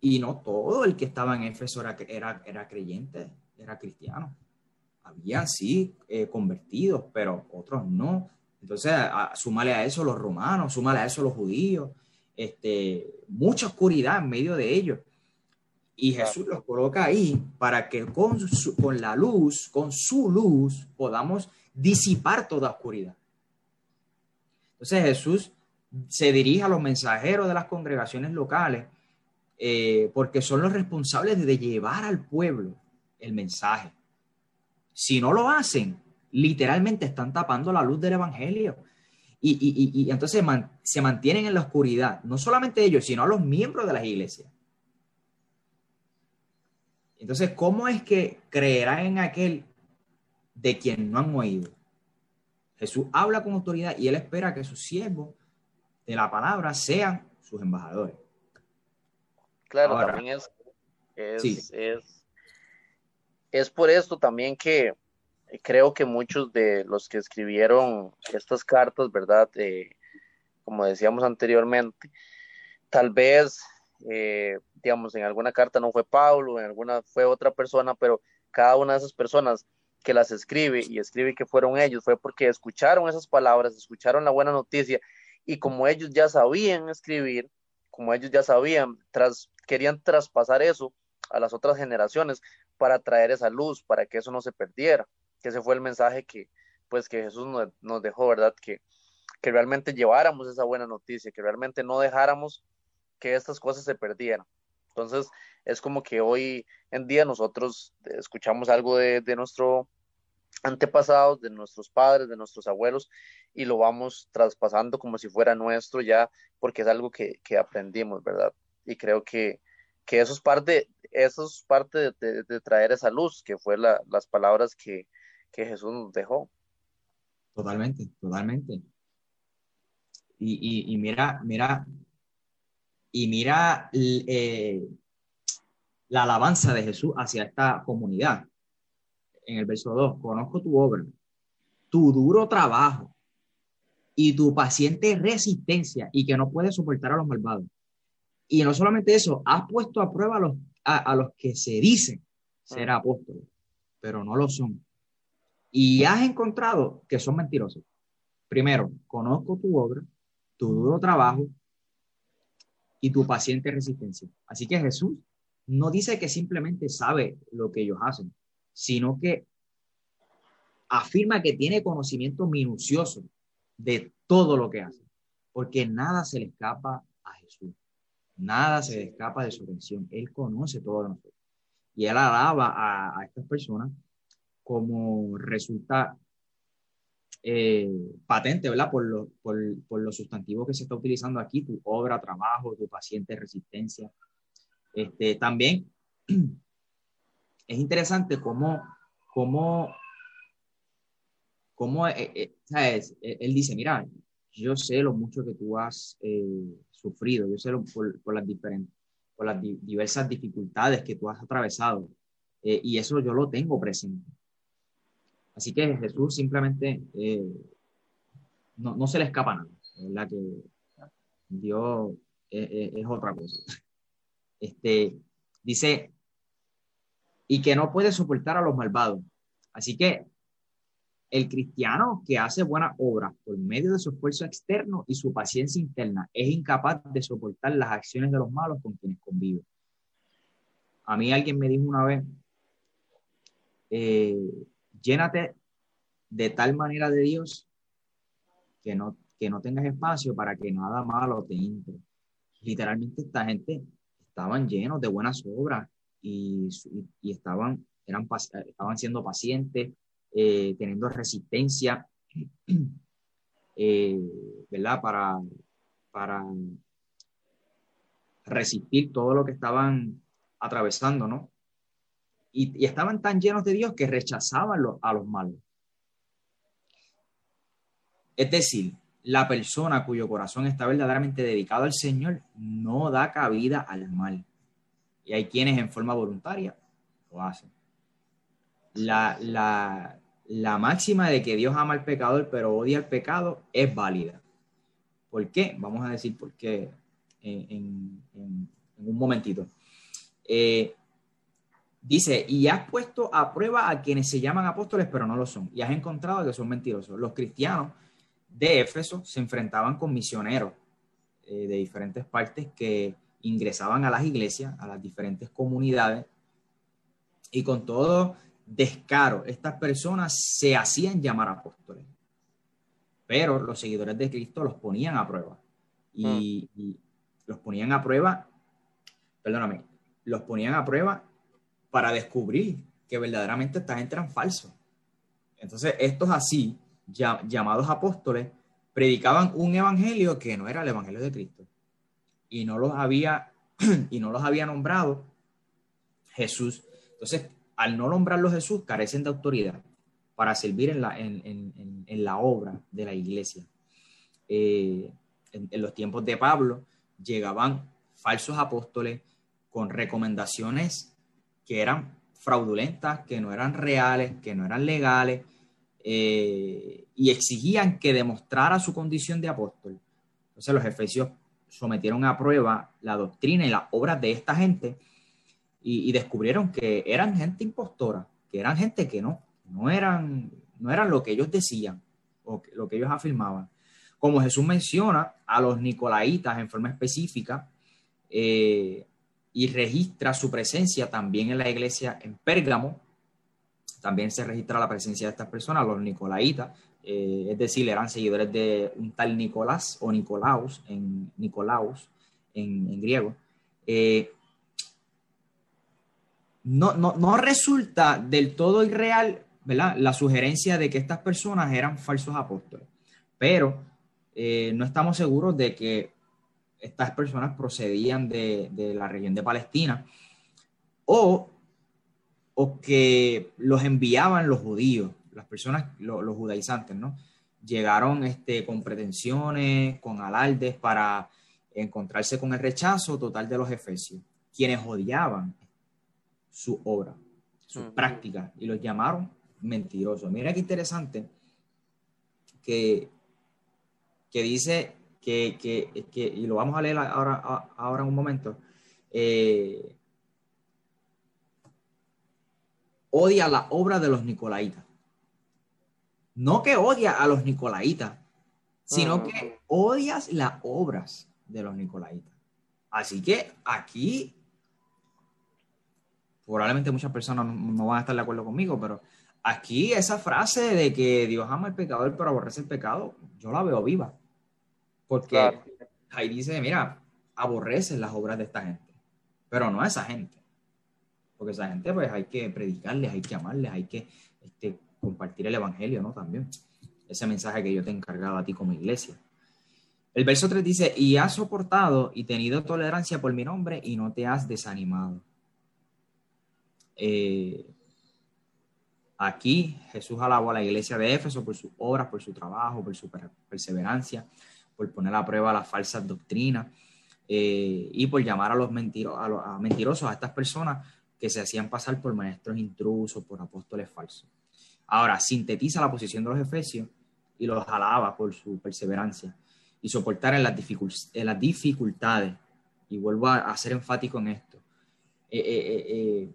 Y no todo el que estaba en Éfeso era, era, era creyente, era cristiano había sí eh, convertidos, pero otros no. Entonces, súmale a eso los romanos, súmale a eso los judíos, este, mucha oscuridad en medio de ellos. Y Jesús los coloca ahí para que con, con la luz, con su luz, podamos disipar toda oscuridad. Entonces Jesús se dirige a los mensajeros de las congregaciones locales eh, porque son los responsables de llevar al pueblo el mensaje. Si no lo hacen, literalmente están tapando la luz del Evangelio. Y, entonces se mantienen en la oscuridad, no solamente ellos, sino a los miembros de las iglesias. Entonces, ¿cómo es que creerán en aquel de quien no han oído? Jesús habla con autoridad y él espera que sus siervos de la palabra sean sus embajadores. Claro, también es, es, es por esto también que creo que muchos de los que escribieron estas cartas, ¿verdad? Eh, como decíamos anteriormente, tal vez, eh, digamos, en alguna carta no fue Pablo, en alguna fue otra persona, pero cada una de esas personas que las escribe y escribe que fueron ellos fue porque escucharon esas palabras, escucharon la buena noticia y como ellos ya sabían escribir, como ellos ya sabían, querían traspasar eso a las otras generaciones, para traer esa luz, para que eso no se perdiera, que ese fue el mensaje que, pues, que Jesús nos, dejó, ¿verdad? Que, que realmente lleváramos esa buena noticia, que realmente no dejáramos que estas cosas se perdieran. Entonces, es como que hoy en día nosotros escuchamos algo de, de nuestro antepasados, de nuestros padres, de nuestros abuelos, y lo vamos traspasando como si fuera nuestro ya, porque es algo que, que aprendimos, ¿verdad? Y creo que, que eso es parte, eso es parte de, traer esa luz, que fue las palabras que, Jesús nos dejó. Totalmente, totalmente. Y, mira, mira, y mira eh, la alabanza de Jesús hacia esta comunidad. En el verso 2, conozco tu obra, tu duro trabajo y tu paciente resistencia y que no puedes soportar a los malvados y no solamente eso, has puesto a prueba a los, a, los que se dicen ser ah. apóstoles, pero no lo son. Y has encontrado que son mentirosos. Primero, conozco tu obra, tu duro trabajo y tu paciente resistencia. Así que Jesús no dice que simplemente sabe lo que ellos hacen, sino que afirma que tiene conocimiento minucioso de todo lo que hacen, porque nada se le escapa a Jesús. Nada se escapa de su atención. Él conoce todo de nosotros. Y él alaba a, estas personas como resulta eh, patente, ¿verdad? Por lo, por, por lo sustantivo que se está utilizando aquí, tu obra, trabajo, tu paciente, resistencia. Este, también <clears throat> es interesante cómo, cómo, cómo eh, eh, ¿sabes? Él dice, mira, yo sé lo mucho que tú has sufrido, yo sé por, las, diferentes, por las diversas dificultades que tú has atravesado, eh, y eso yo lo tengo presente. Así que Jesús simplemente eh, no, no se le escapa nada, ¿verdad? Que Dios es, otra cosa. <laughs> Este, dice, y que no puede soportar a los malvados. Así que el cristiano que hace buenas obras por medio de su esfuerzo externo y su paciencia interna es incapaz de soportar las acciones de los malos con quienes convive. A mí alguien me dijo una vez, eh, llénate de tal manera de Dios que no, que no tengas espacio para que nada malo te entre. Literalmente esta gente estaban llenos de buenas obras y, estaban, eran, estaban siendo pacientes, eh, teniendo resistencia, <clears throat> eh, ¿verdad? Para, para resistir todo lo que estaban atravesando, ¿no? Y, estaban tan llenos de Dios que rechazaban a los malos. Es decir, la persona cuyo corazón está verdaderamente dedicado al Señor no da cabida al mal. Y hay quienes en forma voluntaria lo hacen. La, la, máxima de que Dios ama al pecador pero odia al pecado es válida. ¿Por qué? Vamos a decir por qué en, un momentito. Eh, dice, y has puesto a prueba a quienes se llaman apóstoles pero no lo son. Y has encontrado que son mentirosos. Los cristianos de Éfeso se enfrentaban con misioneros eh, de diferentes partes que ingresaban a las iglesias, a las diferentes comunidades, y con todo descaro, estas personas se hacían llamar apóstoles. Pero los seguidores de Cristo los ponían a prueba. Y, mm. y los ponían a prueba, perdóname, los ponían a prueba para descubrir que verdaderamente esta gente eran falsos. Entonces, estos así, llamados apóstoles, predicaban un evangelio que no era el evangelio de Cristo y no los había <clears throat> y no los había nombrado Jesús. Entonces, al no nombrarlos Jesús, carecen de autoridad para servir en la, en, la obra de la iglesia. Eh, en, los tiempos de Pablo llegaban falsos apóstoles con recomendaciones que eran fraudulentas, que no eran reales, que no eran legales, eh, y exigían que demostrara su condición de apóstol. Entonces los efesios sometieron a prueba la doctrina y las obras de esta gente y, descubrieron que eran gente impostora, que eran gente que no, no eran, no eran lo que ellos decían o lo que ellos afirmaban. Como Jesús menciona a los nicolaitas en forma específica eh, y registra su presencia también en la iglesia en Pérgamo, también se registra la presencia de estas personas, los nicolaitas, eh, es decir, eran seguidores de un tal Nicolás o Nicolaus en, Nicolaus, en, griego. Eh, no, no, resulta del todo irreal ¿verdad? la sugerencia de que estas personas eran falsos apóstoles, pero eh, no estamos seguros de que estas personas procedían de, de la región de Palestina o o que los enviaban los judíos, las personas, los, judaizantes, ¿no? Llegaron este, con pretensiones, con alardes para encontrarse con el rechazo total de los efesios, quienes odiaban su obra, su práctica, y los llamaron mentirosos. Mira qué interesante que, que dice que, que, y lo vamos a leer ahora, ahora en un momento, eh, odia la obra de los nicolaitas. No que odia a los nicolaitas, sino ah. que odias las obras de los nicolaitas. Así que aquí, probablemente muchas personas no, van a estar de acuerdo conmigo, pero aquí esa frase de que Dios ama al pecador pero aborrece el pecado, yo la veo viva. Porque ahí dice, mira, aborrecen las obras de esta gente, pero no a esa gente porque esa gente pues hay que predicarles, hay que amarles, hay que este, compartir el Evangelio, ¿no? También ese mensaje que yo te he encargado a ti como iglesia. El verso 3 dice, y has soportado y tenido tolerancia por mi nombre y no te has desanimado. Eh, aquí Jesús alabó a la iglesia de Éfeso por sus obras, por su trabajo, por su perseverancia, por poner a prueba las falsas doctrinas eh, y por llamar a los, a mentirosos, a estas personas que se hacían pasar por maestros intrusos, por apóstoles falsos. Ahora, sintetiza la posición de los efesios y los alaba por su perseverancia y soportar en las, en las dificultades. Y vuelvo a, ser enfático en esto. Eh, eh, eh,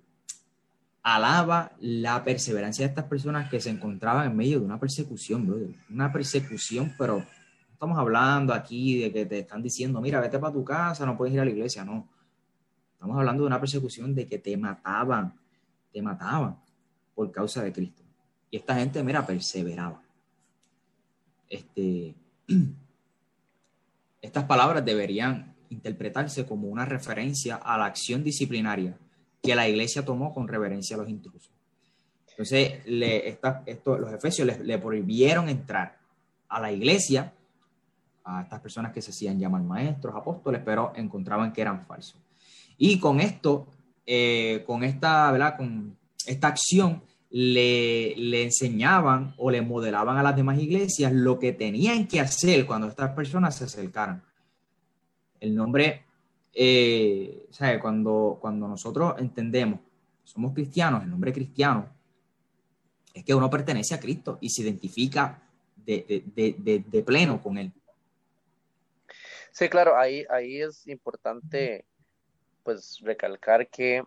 alaba la perseverancia de estas personas que se encontraban en medio de una persecución, brother. Una persecución, pero estamos hablando aquí de que te están diciendo, mira, vete para tu casa, no puedes ir a la iglesia, no. Estamos hablando de una persecución de que te mataban, te mataban por causa de Cristo. Y esta gente, mira, perseveraba. Este, <clears throat> estas palabras deberían interpretarse como una referencia a la acción disciplinaria que la iglesia tomó con reverencia a los intrusos. Entonces, le, esto, los efesios le, prohibieron entrar a la iglesia a estas personas que se hacían llamar maestros, apóstoles, pero encontraban que eran falsos. Y con esto, eh, con esta, ¿verdad? Con esta acción, le, le, enseñaban o le modelaban a las demás iglesias lo que tenían que hacer cuando estas personas se acercaran. El nombre eh, Cuando, cuando nosotros entendemos, somos cristianos, el nombre cristiano, es que uno pertenece a Cristo y se identifica de, pleno con Él. Sí, claro, ahí, ahí es importante pues recalcar que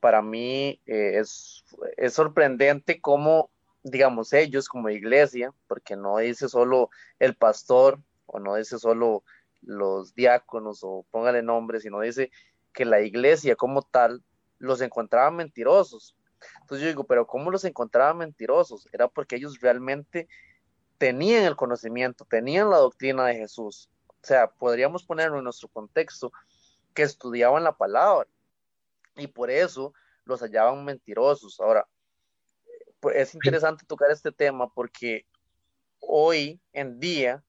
para mí eh, es, es sorprendente cómo, digamos, ellos como iglesia, porque no dice solo el pastor o no dice solo los diáconos o póngale nombre, sino dice que la iglesia como tal los encontraba mentirosos. Entonces yo digo, pero ¿cómo los encontraba mentirosos? Era porque ellos realmente tenían el conocimiento, tenían la doctrina de Jesús. O sea, podríamos ponerlo en nuestro contexto, que estudiaban la palabra. Y por eso los hallaban mentirosos. Ahora, pues, es interesante tocar este tema porque hoy en día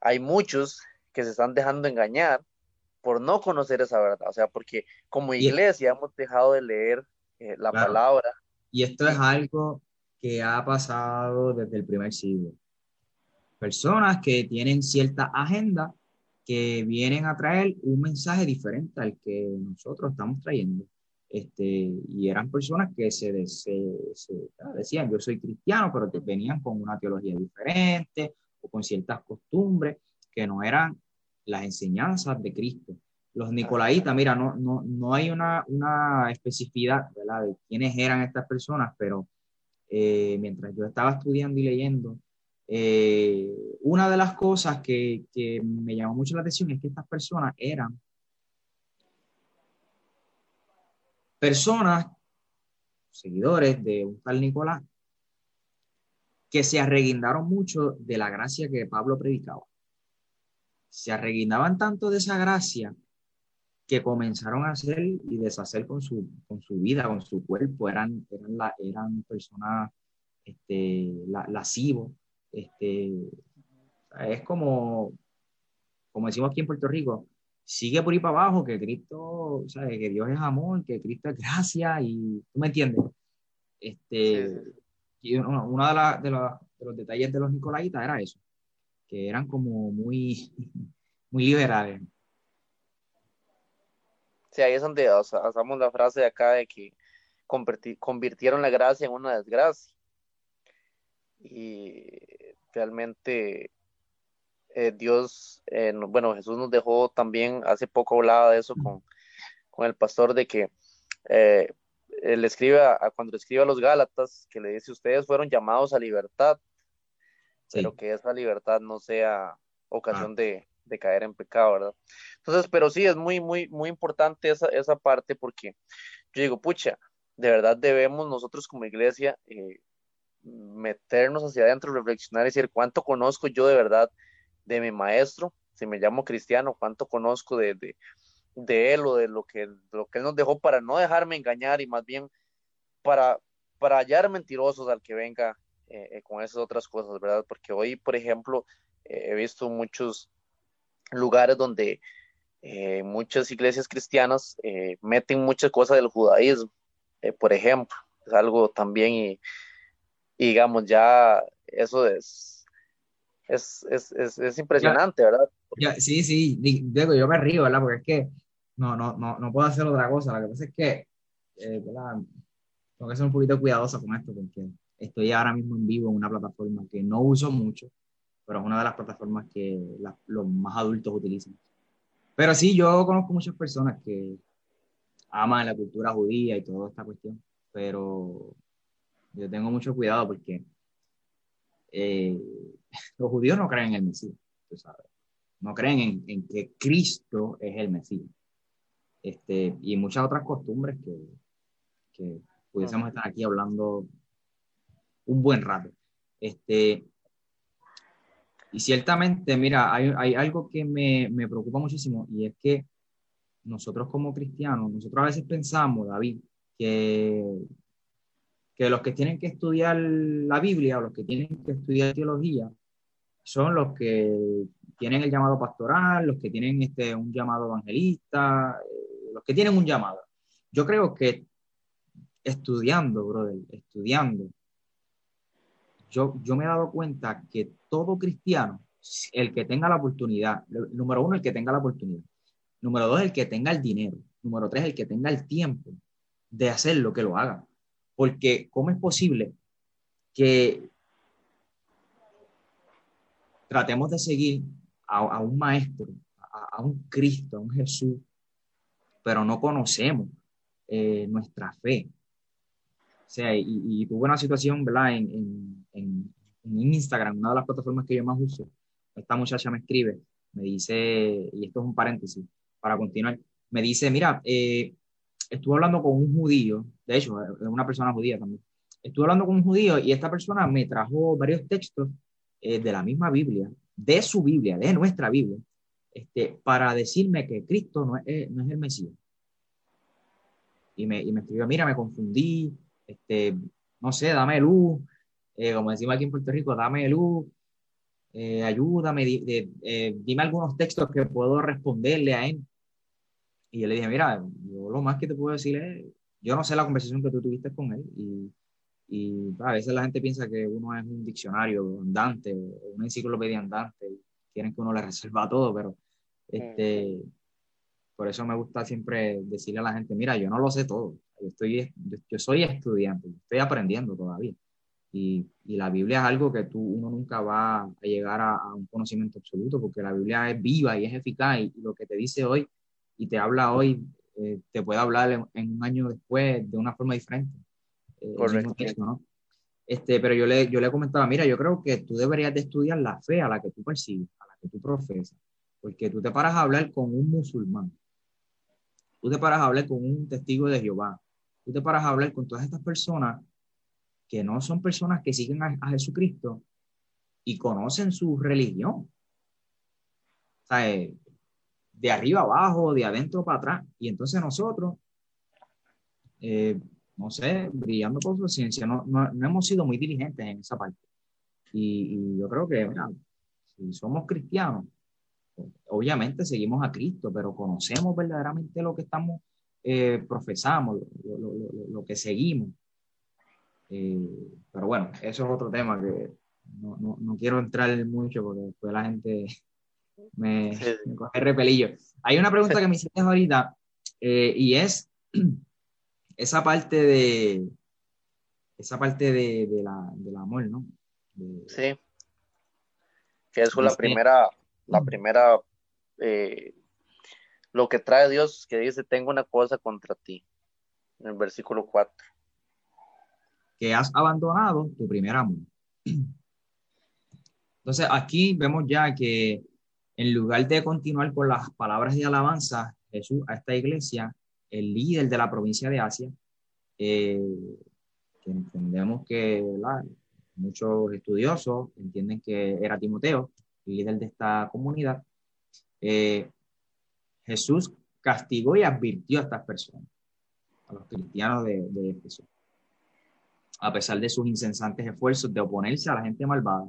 hay muchos que se están dejando engañar por no conocer esa verdad, o sea, porque como iglesia hemos dejado de leer eh, la palabra. Y esto es algo que ha pasado desde el primer siglo. Personas que tienen cierta agenda que vienen a traer un mensaje diferente al que nosotros estamos trayendo. Este, y eran personas que se, se, decían, yo soy cristiano, pero que venían con una teología diferente o con ciertas costumbres que no eran las enseñanzas de Cristo. Los nicolaitas, mira, no, no, no hay una, una especificidad ¿verdad? de quiénes eran estas personas, pero eh, mientras yo estaba estudiando y leyendo, eh, una de las cosas que, que me llamó mucho la atención es que estas personas eran personas, seguidores de un tal Nicolás, que se arreguindaron mucho de la gracia que Pablo predicaba se arreguinaban tanto de esa gracia que comenzaron a hacer y deshacer con su, con su vida, con su cuerpo, eran, eran, la, eran personas este, lascivos. Este, es como, como decimos aquí en Puerto Rico, sigue por ahí para abajo, que Cristo, ¿sabes? que Dios es amor, que Cristo es gracia, y tú me entiendes. Este, Y uno, de, de, de, los detalles de los Nicolaitas era eso, que eran como muy, <laughs> muy liberales. Sí, ahí es donde usamos la frase de acá de que convirtieron la gracia en una desgracia. Y realmente eh, Dios, eh, bueno, Jesús nos dejó también, hace poco hablaba de eso con, el pastor, de que eh, él escribe a, cuando escribe a los Gálatas, que le dice, ustedes fueron llamados a libertad, pero que esa libertad no sea ocasión ah. de, caer en pecado, ¿verdad? Entonces, pero sí, es muy, muy, muy importante esa, esa parte porque yo digo, pucha, de verdad debemos nosotros como iglesia eh, meternos hacia adentro, reflexionar y decir, ¿cuánto conozco yo de verdad de mi maestro? Si me llamo cristiano, ¿cuánto conozco de, de, él o de lo que, lo que él nos dejó para no dejarme engañar y más bien para, para hallar mentirosos al que venga eh, eh, con esas otras cosas, ¿verdad? Porque hoy, por ejemplo, eh, he visto muchos lugares donde muchas iglesias cristianas meten muchas cosas del judaísmo, por ejemplo, es algo también y, digamos, ya eso es, es, es, es, impresionante, ¿verdad? sí, sí, digo, yo me río, ¿verdad? Porque es que no, no, no, no puedo hacer otra cosa, lo que pasa es que, ¿verdad? Tengo que ser un poquito cuidadoso con esto porque Estoy ahora mismo en vivo en una plataforma que no uso mucho, pero es una de las plataformas que los más adultos utilizan. Pero sí, yo conozco muchas personas que aman la cultura judía y toda esta cuestión, pero yo tengo mucho cuidado porque eh, <laughs> los judíos no creen en el Mesías, tú sabes. No creen en, que Cristo es el Mesías. Este, y muchas otras costumbres que, que pudiésemos estar aquí hablando un buen rato. Este, y ciertamente, mira, hay, hay algo que me, me, preocupa muchísimo y es que nosotros como cristianos, nosotros a veces pensamos, David, que, que los que tienen que estudiar la Biblia o los que tienen que estudiar teología son los que tienen el llamado pastoral, los que tienen este, un llamado evangelista, eh, los que tienen un llamado. Yo creo que estudiando, brother, estudiando, yo, yo me he dado cuenta que todo cristiano, el que tenga la oportunidad, número uno, el que tenga la oportunidad, número dos, el que tenga el dinero, número tres, el que tenga el tiempo de hacer lo que lo haga. Porque, ¿cómo es posible que tratemos de seguir a, un maestro, a, un Cristo, a un Jesús, pero no conocemos eh, nuestra fe? Sea, y, tuve una situación, ¿verdad? En, en, Instagram, una de las plataformas que yo más uso, esta muchacha me escribe, me dice, y esto es un paréntesis para continuar, me dice, mira, eh, estuve hablando con un judío, de hecho, una persona judía también, estuve hablando con un judío y esta persona me trajo varios textos eh, de la misma Biblia, de su Biblia, de nuestra Biblia, este, para decirme que Cristo no es, no es el Mesías. Y me, y me escribió, mira, me confundí, este, no sé, dame luz, eh, como decimos aquí en Puerto Rico, dame luz, eh, ayúdame, eh, dime algunos textos que puedo responderle a él. Y yo le dije, mira, yo lo más que te puedo decir es, yo no sé la conversación que tú tuviste con él y, y a veces la gente piensa que uno es un diccionario andante o una enciclopedia andante y quieren que uno le reserva todo, pero este, por eso me gusta siempre decirle a la gente, mira, yo no lo sé todo, yo, estoy, yo soy estudiante, estoy aprendiendo todavía. Y, y, la Biblia es algo que tú, uno nunca va a llegar a, un conocimiento absoluto, porque la Biblia es viva y es eficaz, y, lo que te dice hoy y te habla hoy, eh, te puede hablar en, un año después de una forma diferente. Eh, Correcto. ¿no? este, pero yo le, yo le comentaba, mira, yo creo que tú deberías de estudiar la fe a la que tú persigues, a la que tú profesas, porque tú te paras a hablar con un musulmán, tú te paras a hablar con un testigo de Jehová, tú te paras a hablar con todas estas personas que no son personas que siguen a, Jesucristo y conocen su religión. O sea, eh, de arriba abajo, de adentro para atrás. Y entonces nosotros, eh, no sé, brillando por su ciencia, no, hemos sido muy diligentes en esa parte. Y, yo creo que, mira, si somos cristianos, obviamente seguimos a Cristo, pero conocemos verdaderamente lo que estamos eh, profesamos, lo, que seguimos. Eh, pero bueno, eso es otro tema que no, no, quiero entrar mucho porque después la gente <laughs> me, coge repelillo. Hay una pregunta que me hiciste ahorita eh, y es <clears throat> esa parte de esa parte de, de la, del amor, ¿no? sí. Que es la primera, la primera eh, lo que trae Dios, que dice, tengo una cosa contra ti, en el versículo 4. Que has abandonado tu primer amor. <clears throat> Entonces, aquí vemos ya que en lugar de continuar con las palabras de alabanza, Jesús a esta iglesia, el líder de la provincia de Asia, eh, que entendemos que muchos estudiosos entienden que era Timoteo, el líder de esta comunidad, eh, Jesús castigó y advirtió a estas personas, a los cristianos de, de a pesar de sus incesantes esfuerzos de oponerse a la gente malvada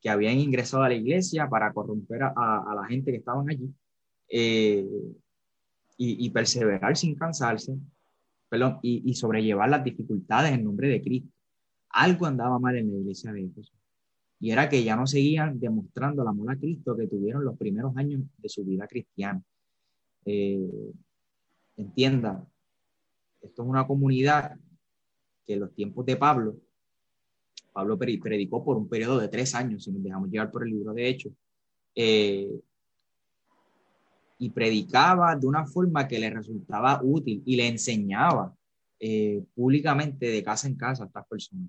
que habían ingresado a la iglesia para corromper a, la gente que estaban allí eh, y, perseverar sin cansarse perdón, y, sobrellevar las dificultades en nombre de Cristo. Algo andaba mal en la iglesia de Jesús. Y era que ya no seguían demostrando el amor a Cristo que tuvieron los primeros años de su vida cristiana. Eh, entienda, esto es una comunidad que en los tiempos de Pablo Pablo predicó por un periodo de tres años, si nos dejamos llevar por el libro de Hechos, eh, y predicaba de una forma que le resultaba útil y le enseñaba eh, públicamente de casa en casa a estas personas.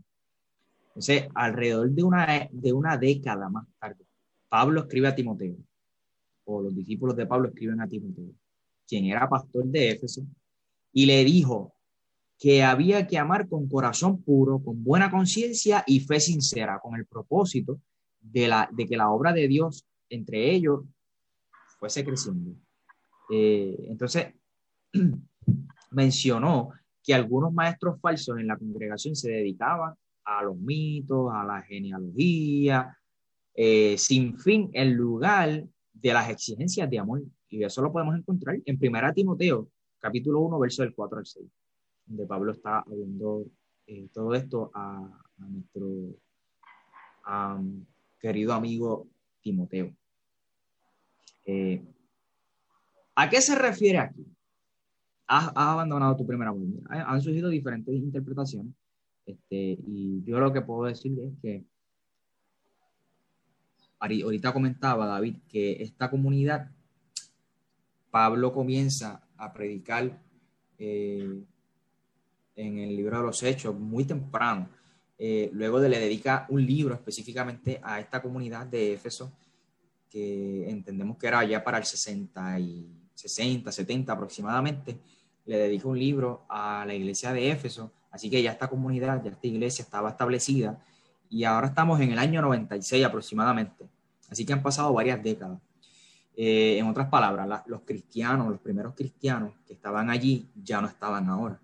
Entonces, alrededor de una, de una década más tarde, Pablo escribe a Timoteo, o los discípulos de Pablo escriben a Timoteo, quien era pastor de Éfeso, y le dijo que había que amar con corazón puro, con buena conciencia y fe sincera, con el propósito de, la, de que la obra de Dios entre ellos fuese creciendo. Eh, entonces, <clears throat> mencionó que algunos maestros falsos en la congregación se dedicaban a los mitos, a la genealogía, eh, sin fin en lugar de las exigencias de amor. Y eso lo podemos encontrar en 1 Timoteo, capítulo 1, verso del 4 al 6, donde Pablo está hablando eh, todo esto a, nuestro querido amigo Timoteo. Eh, ¿A qué se refiere aquí? Has, abandonado tu primera amor. Han surgido diferentes interpretaciones. Este, y yo lo que puedo decir es que ahorita comentaba David que esta comunidad, Pablo comienza a predicar eh, en el libro de los Hechos muy temprano. Eh, luego de le dedica un libro específicamente a esta comunidad de Éfeso, que entendemos que era ya para el 60, y, 60 70 aproximadamente. Le dedica un libro a la iglesia de Éfeso, así que ya esta comunidad, ya esta iglesia estaba establecida y ahora estamos en el año 96 aproximadamente. Así que han pasado varias décadas. Eh, en otras palabras, los cristianos, los primeros cristianos que estaban allí ya no estaban ahora.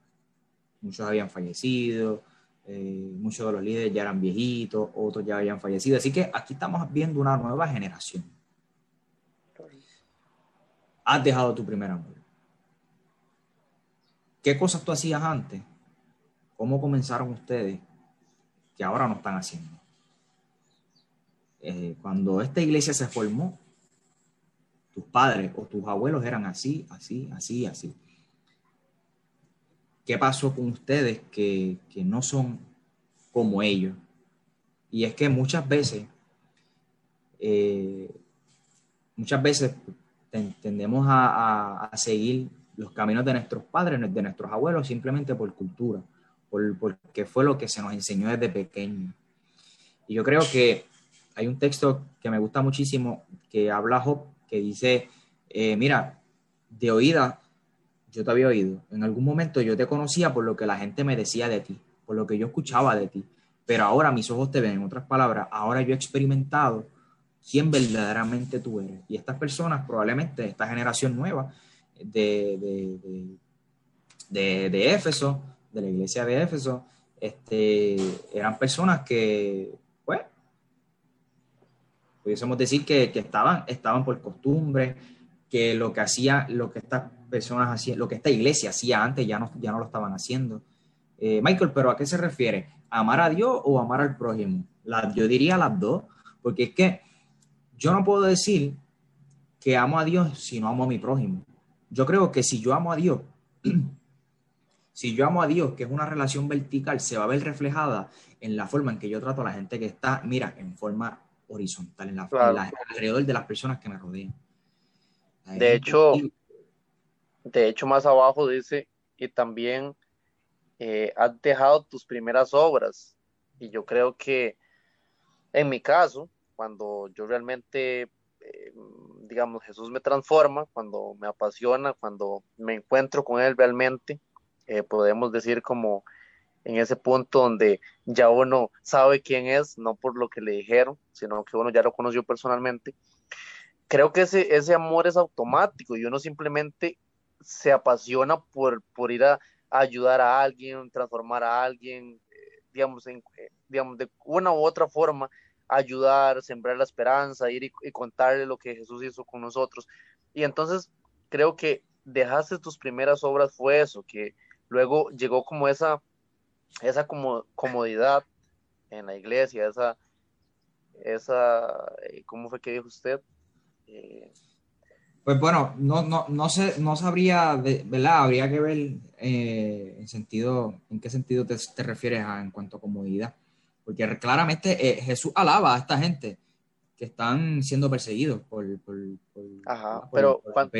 Muchos habían fallecido, eh, muchos de los líderes ya eran viejitos, otros ya habían fallecido. Así que aquí estamos viendo una nueva generación. Has dejado tu primer amor. ¿Qué cosas tú hacías antes? ¿Cómo comenzaron ustedes que ahora no están haciendo? Eh, cuando esta iglesia se formó, tus padres o tus abuelos eran así, así, así, así. ¿Qué pasó con ustedes que, no son como ellos? Y es que muchas veces, eh, muchas veces tendemos a, seguir los caminos de nuestros padres, de nuestros abuelos, simplemente por cultura, por, porque fue lo que se nos enseñó desde pequeño. Y yo creo que hay un texto que me gusta muchísimo que habla Job, que dice, eh, mira, de oída, yo te había oído. En algún momento yo te conocía por lo que la gente me decía de ti, por lo que yo escuchaba de ti. Pero ahora mis ojos te ven, en otras palabras, ahora yo he experimentado quién verdaderamente tú eres. Y estas personas, probablemente esta generación nueva de, de, de, de Éfeso, de la iglesia de Éfeso, este, eran personas que pudiésemos decir que, estaban, estaban por costumbre, que lo que hacía, lo que estas personas hacían, lo que esta iglesia hacía antes ya no, ya no lo estaban haciendo. Eh, Michael, pero ¿a qué se refiere? ¿Amar a Dios o amar al prójimo? La, yo diría las dos, porque es que yo no puedo decir que amo a Dios si no amo a mi prójimo. Yo creo que si yo amo a Dios, <clears throat> si yo amo a Dios, que es una relación vertical, se va a ver reflejada en la forma en que yo trato a la gente que está, mira, en forma horizontal, en la, alrededor de las personas que me rodean. De hecho, de hecho, más abajo dice, y también eh, has dejado tus primeras obras. Y yo creo que en mi caso, cuando yo realmente, eh, digamos, Jesús me transforma, cuando me apasiona, cuando me encuentro con Él realmente, eh, podemos decir como en ese punto donde ya uno sabe quién es, no por lo que le dijeron, sino que uno ya lo conoció personalmente. Creo que ese, ese amor es automático y uno simplemente se apasiona por, por ir a, ayudar a alguien, transformar a alguien, eh, digamos, en, eh, digamos, de una u otra forma, ayudar, sembrar la esperanza, ir y, y contarle lo que Jesús hizo con nosotros. Y entonces creo que dejaste tus primeras obras fue eso, que luego llegó como esa esa como, comodidad en la iglesia, esa, esa, eh, ¿cómo fue que dijo usted? Eh, pues bueno, no, no, no, sé, no sabría, ¿verdad? Habría que ver eh, en sentido, en qué sentido te, te refieres a, en cuanto a comodidad. porque claramente eh, Jesús alaba a esta gente que están siendo perseguidos por... por, Ajá, pero cuando,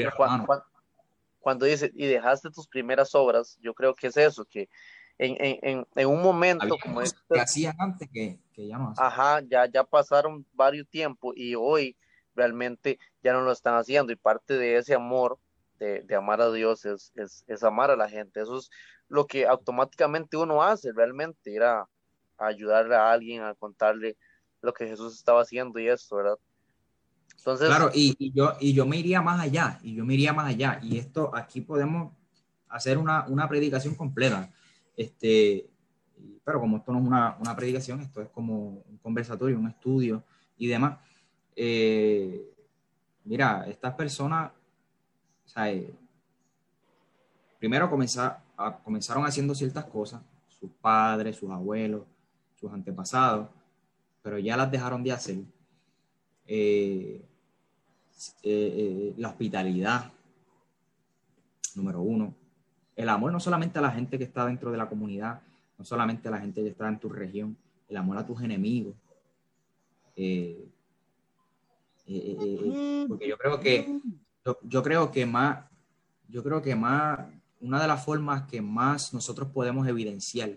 dice, y dejaste tus primeras obras, yo creo que es eso, que en, en, en un momento como este... Que hacían antes que, que ya no Ajá, ya, ya pasaron varios tiempos y hoy realmente ya no lo están haciendo y parte de ese amor de, de amar a Dios es, es, es, amar a la gente. Eso es lo que automáticamente uno hace realmente, ir a, a ayudarle a alguien, a contarle lo que Jesús estaba haciendo y esto, ¿verdad? Claro, y, yo, y yo me iría más allá, y yo me iría más allá, y esto aquí podemos hacer una, una predicación completa, este, pero como esto no es una, una, predicación, esto es como un conversatorio, un estudio y demás, eh, mira, estas personas, o sea, eh, primero comenzar, comenzaron haciendo ciertas cosas, sus padres, sus abuelos, sus antepasados, pero ya las dejaron de hacer. Eh, eh, eh, la hospitalidad, número uno. El amor no solamente a la gente que está dentro de la comunidad, no solamente a la gente que está en tu región, el amor a tus enemigos. porque yo creo que yo creo que más yo creo que más una de las formas que más nosotros podemos evidenciar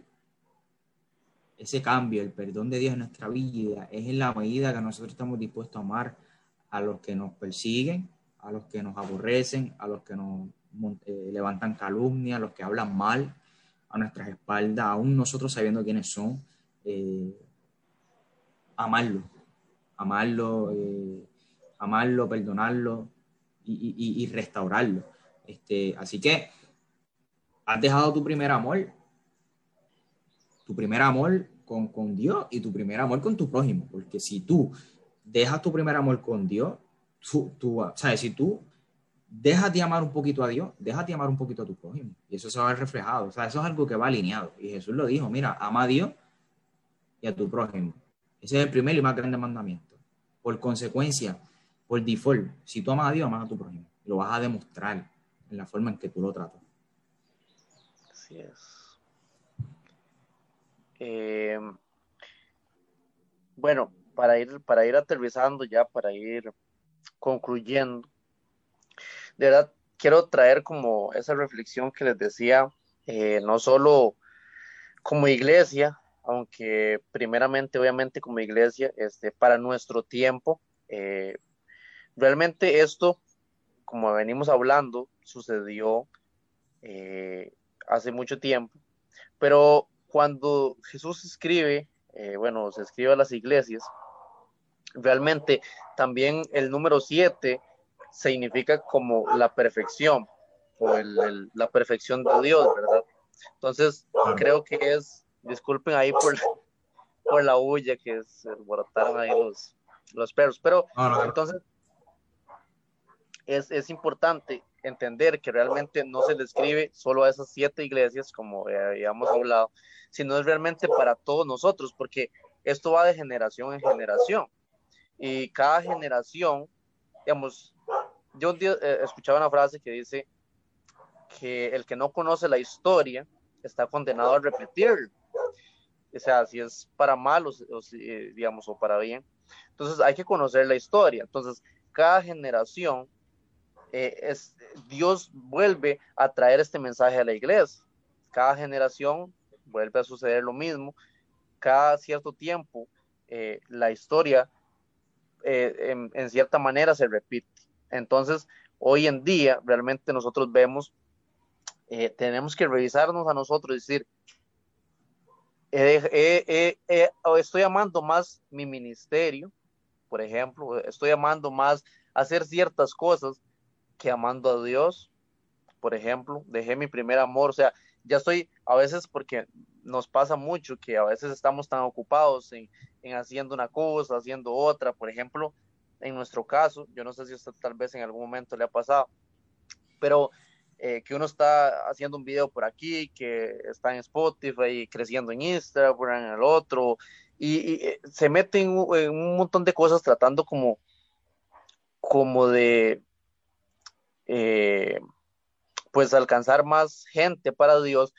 ese cambio, el perdón de Dios en nuestra vida, es en la medida que nosotros estamos dispuestos a amar a los que nos persiguen, a los que nos aborrecen, a los que nos eh, levantan calumnia, a los que hablan mal a nuestras espaldas, aún nosotros sabiendo quiénes son, eh, amarlo, amarlo, eh, amarlo, perdonarlo y, restaurarlo. Este, así que has dejado tu primer amor, tu primer amor con, con Dios y tu primer amor con tu prójimo. Porque si tú dejas tu primer amor con Dios, tú, tú ¿sabes? Si tú dejas de amar un poquito a Dios, dejas de amar un poquito a tu prójimo. Y eso se va a ver reflejado. O sea, eso es algo que va alineado. Y Jesús lo dijo, mira, ama a Dios y a tu prójimo. Ese es el primer y más grande mandamiento. Por consecuencia, por default, si tú amas a Dios, amas a tu prójimo. Lo vas a demostrar en la forma en que tú lo tratas. Así es. Eh, bueno, para ir, para ir aterrizando ya, para ir concluyendo, de verdad quiero traer como esa reflexión que les decía, eh, no solo como iglesia, aunque primeramente, obviamente como iglesia, este, para nuestro tiempo, eh, realmente esto, como venimos hablando, sucedió hace mucho tiempo, pero cuando Jesús escribe, eh, bueno, se escribe a las iglesias, realmente también el número 7 significa como la perfección o la perfección de Dios, ¿verdad? Entonces, creo que es, disculpen ahí por, por la huya que se alborotaron ahí los, los perros, pero entonces es, es importante entender que realmente no se le escribe solo a esas siete iglesias, como habíamos hablado, sino es realmente para todos nosotros, porque esto va de generación en generación. Y cada generación, digamos, yo un día eh, escuchaba una frase que dice que el que no conoce la historia está condenado a repetirlo. O sea, si es para mal o, eh, digamos, o para bien. Entonces hay que conocer la historia. Entonces, cada generación eh, es, Dios vuelve a traer este mensaje a la iglesia. Cada generación vuelve a suceder lo mismo. Cada cierto tiempo eh, la historia eh, en, cierta manera se repite. Entonces, hoy en día realmente nosotros vemos, tenemos que revisarnos a nosotros decir, estoy amando más mi ministerio, por ejemplo, estoy amando más hacer ciertas cosas que amando a Dios, por ejemplo, dejé mi primer amor, o sea, ya estoy a veces porque nos pasa mucho que a veces estamos tan ocupados en, haciendo una cosa, haciendo otra, por ejemplo, en nuestro caso, yo no sé si tal vez en algún momento le ha pasado, pero eh, que uno está haciendo un video por aquí, que está en Spotify, creciendo en Instagram, en el otro, y, eh, se mete en, un montón de cosas tratando como, como de, eh, pues alcanzar más gente para Dios,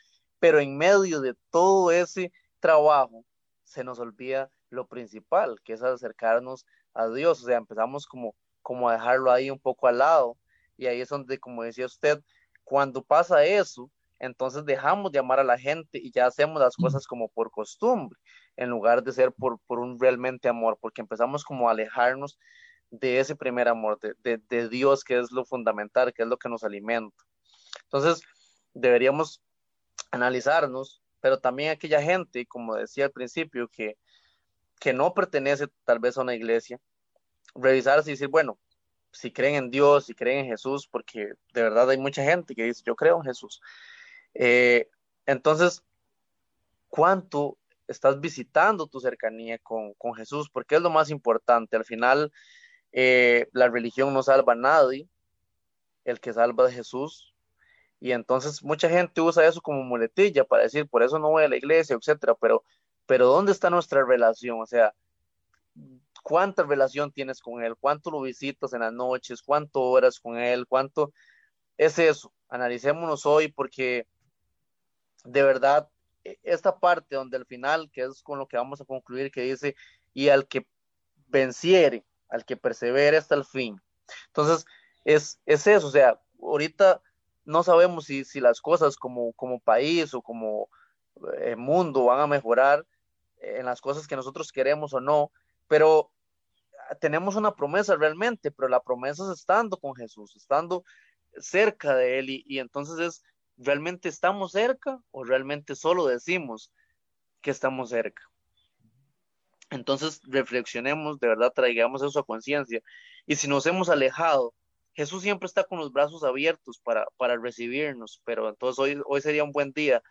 pero en medio de todo ese trabajo se nos olvida lo principal, que es acercarnos a Dios. O sea, empezamos como, como a dejarlo ahí un poco al lado. Y ahí es donde, como decía usted, cuando pasa eso, entonces dejamos de amar a la gente y ya hacemos las cosas como por costumbre, en lugar de ser por, por un realmente amor, porque empezamos como a alejarnos de ese primer amor, de, de, Dios, que es lo fundamental, que es lo que nos alimenta. Entonces, deberíamos analizarnos, pero también aquella gente, como decía al principio, que, que no pertenece tal vez a una iglesia, revisarse y decir, bueno, si creen en Dios, si creen en Jesús, porque de verdad hay mucha gente que dice, yo creo en Jesús. Eh, entonces, ¿cuánto estás visitando tu cercanía con, con, Jesús? Porque es lo más importante. Al final, eh, la religión no salva a nadie, el que salva es Jesús. Y entonces mucha gente usa eso como muletilla para decir, por eso no voy a la iglesia, etcétera, pero, pero ¿dónde está nuestra relación? O sea, ¿cuánta relación tienes con él? ¿Cuánto lo visitas en las noches? ¿Cuánto horas con él? ¿Cuánto es eso? Analicémonos hoy porque de verdad, e, esta parte donde al final, que es con lo que vamos a concluir, que dice, y al que venciere, al que persevere hasta el fin. Entonces, es, es eso, o sea, ahorita no sabemos si, si las cosas como, como país o como eh, mundo van a mejorar en las cosas que nosotros queremos o no, pero tenemos una promesa realmente, pero la promesa es estando con Jesús, estando cerca de Él y, y entonces es ¿realmente estamos cerca o realmente solo decimos que estamos cerca? Entonces reflexionemos, de verdad traigamos eso a conciencia. Y si nos hemos alejado, Jesús siempre está con los brazos abiertos para, para recibirnos, pero entonces hoy, hoy sería un buen día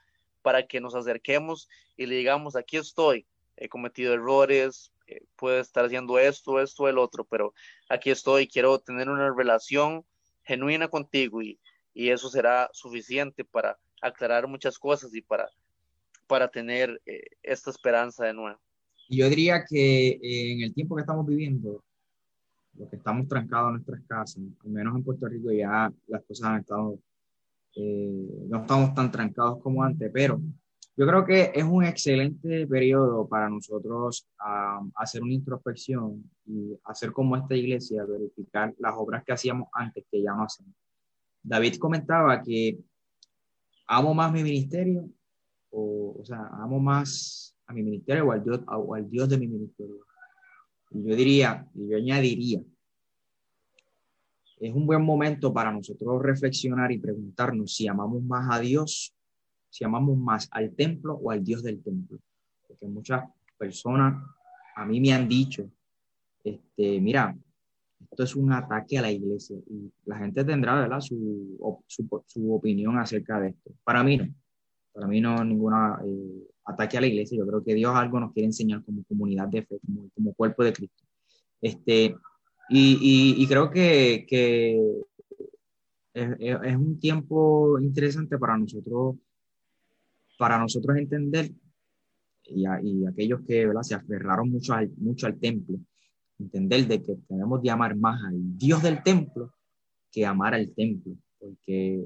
para que nos acerquemos y le digamos, aquí estoy, he cometido errores, eh, puedo estar haciendo esto, esto, el otro, pero aquí estoy, quiero tener una relación genuina contigo y, y eso será suficiente para aclarar muchas cosas y para, para tener eh, esta esperanza de nuevo. Yo diría que eh, en el tiempo que estamos viviendo, los que estamos trancados en nuestras casas, al menos en Puerto Rico ya las cosas han estado, eh, no estamos tan trancados como antes, pero yo creo que es un excelente periodo para nosotros hacer una introspección y hacer como esta iglesia, verificar las obras que hacíamos antes que ya no hacemos. David comentaba que amo más mi ministerio, o, o sea, amo más a mi ministerio o al, Dios, o al Dios de mi ministerio. Yo diría, y yo añadiría, es un buen momento para nosotros reflexionar y preguntarnos si amamos más a Dios, si amamos más al templo o al Dios del templo. Porque muchas personas a mí me han dicho, este, mira, esto es un ataque a la iglesia y la gente tendrá ¿verdad? Su, su, opinión acerca de esto. Para mí no, para mí no ninguna eh, ataque a la iglesia, yo creo que Dios algo nos quiere enseñar como comunidad de fe, como, como cuerpo de Cristo. Este, y, y, creo que, que es, es, un tiempo interesante para nosotros, para nosotros entender y, y aquellos que ¿verdad? se aferraron mucho al, mucho al templo, entender de que tenemos de amar más al Dios del templo que amar al templo, porque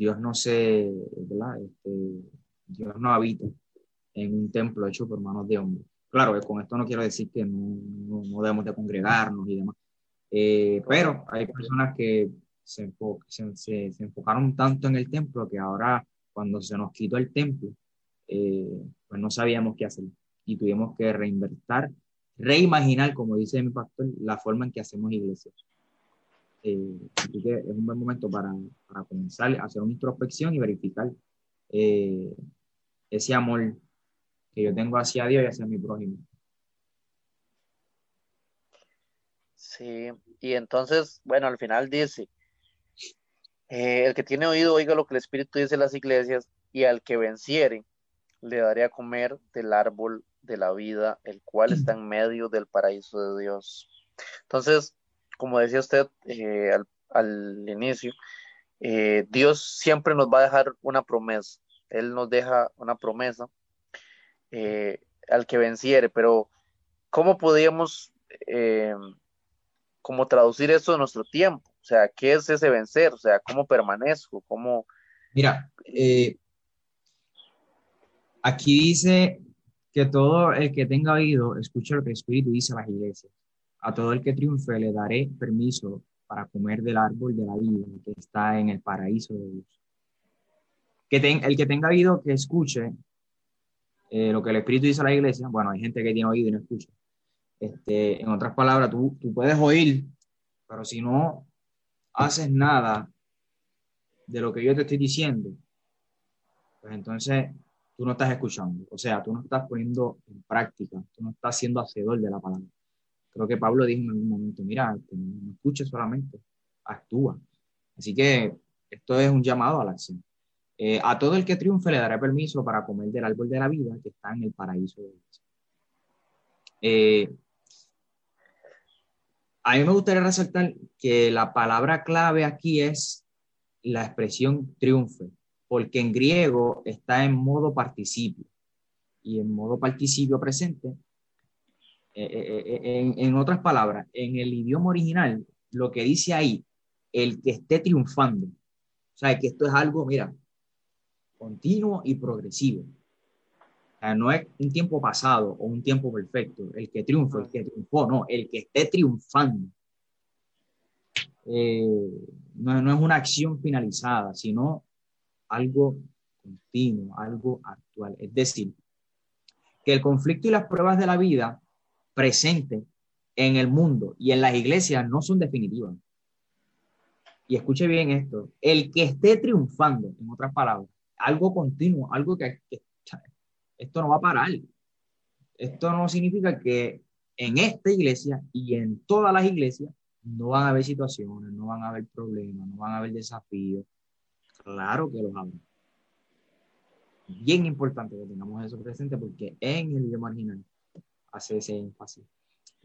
Dios no se. Este, Dios no habita en un templo hecho por manos de hombres. Claro, con esto no quiero decir que no, no, debemos de congregarnos y demás, eh, pero hay personas que se, se, se, enfocaron tanto en el templo que ahora cuando se nos quitó el templo, eh, pues no sabíamos qué hacer y tuvimos que reinvertir reimaginar, como dice mi pastor, la forma en que hacemos iglesia. Eh, así que es un buen momento para, para, comenzar a hacer una introspección y verificar eh, ese amor que yo tengo hacia Dios y hacia mi prójimo. Sí, y entonces, bueno, al final dice, eh, el que tiene oído oiga lo que el Espíritu dice en las iglesias y al que venciere le daré a comer del árbol de la vida, el cual está en medio del paraíso de Dios. Entonces, como decía usted eh, al, inicio, eh, Dios siempre nos va a dejar una promesa. Él nos deja una promesa eh, al que venciere, pero ¿cómo podríamos traducir eso en nuestro tiempo? O sea, ¿qué es ese vencer? O sea, ¿cómo permanezco? ¿Cómo... Mira, aquí dice que todo el que tenga oído escuche lo que el Espíritu dice a las iglesias. A todo el que triunfe le daré permiso para comer del árbol de la vida que está en el paraíso de Dios. Que el que tenga oído que escuche eh, lo que el Espíritu dice a la iglesia. Bueno, hay gente que tiene oído y no escucha. Este, en otras palabras, tú, tú puedes oír, pero si no haces nada de lo que yo te estoy diciendo, pues entonces tú no estás escuchando. O sea, tú no estás poniendo en práctica, tú no estás siendo hacedor de la palabra. Creo que Pablo dijo en algún momento, mira, no escuches solamente, actúa. Así que esto es un llamado a la acción. Eh, a todo el que triunfe le daré permiso para comer del árbol de la vida que está en el paraíso de Dios. Eh, a mí me gustaría resaltar que la palabra clave aquí es la expresión triunfe, porque en griego está en modo participio y en modo participio presente eh, eh, eh, en, otras palabras, en el idioma original, lo que dice ahí, el que esté triunfando. O sea, que esto es algo, mira, continuo y progresivo. O sea, no es un tiempo pasado o un tiempo perfecto. El que triunfa, el que triunfó, no, el que esté triunfando. no, no es una acción finalizada, sino algo continuo, algo actual. Es decir, que el conflicto y las pruebas de la vida presente en el mundo y en las iglesias no son definitivas. Y escuche bien esto, el que esté triunfando, en otras palabras, algo continuo, algo que, esto no va a parar. Esto no significa que en esta iglesia y en todas las iglesias no van a haber situaciones, no van a haber problemas, no van a haber desafíos. Claro que los habrá. Bien importante que tengamos eso presente porque en el idioma original hace ese énfasis.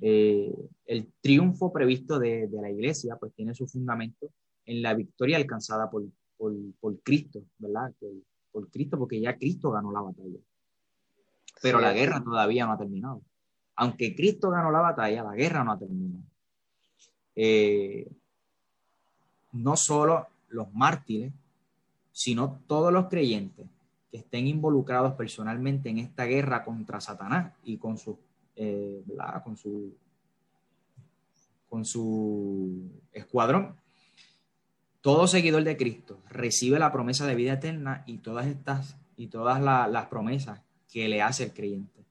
Eh, el triunfo previsto de, de, la iglesia pues tiene su fundamento en la victoria alcanzada por, por, por Cristo, ¿verdad? Por, por, Cristo, porque ya Cristo ganó la batalla. Pero la guerra todavía no ha terminado. Aunque Cristo ganó la batalla, la guerra no ha terminado. Eh, no solo los mártires, sino todos los creyentes que estén involucrados personalmente en esta guerra contra Satanás y con sus eh, con su, con su escuadrón. Todo seguidor de Cristo recibe la promesa de vida eterna y todas estas y todas las promesas que le hace el creyente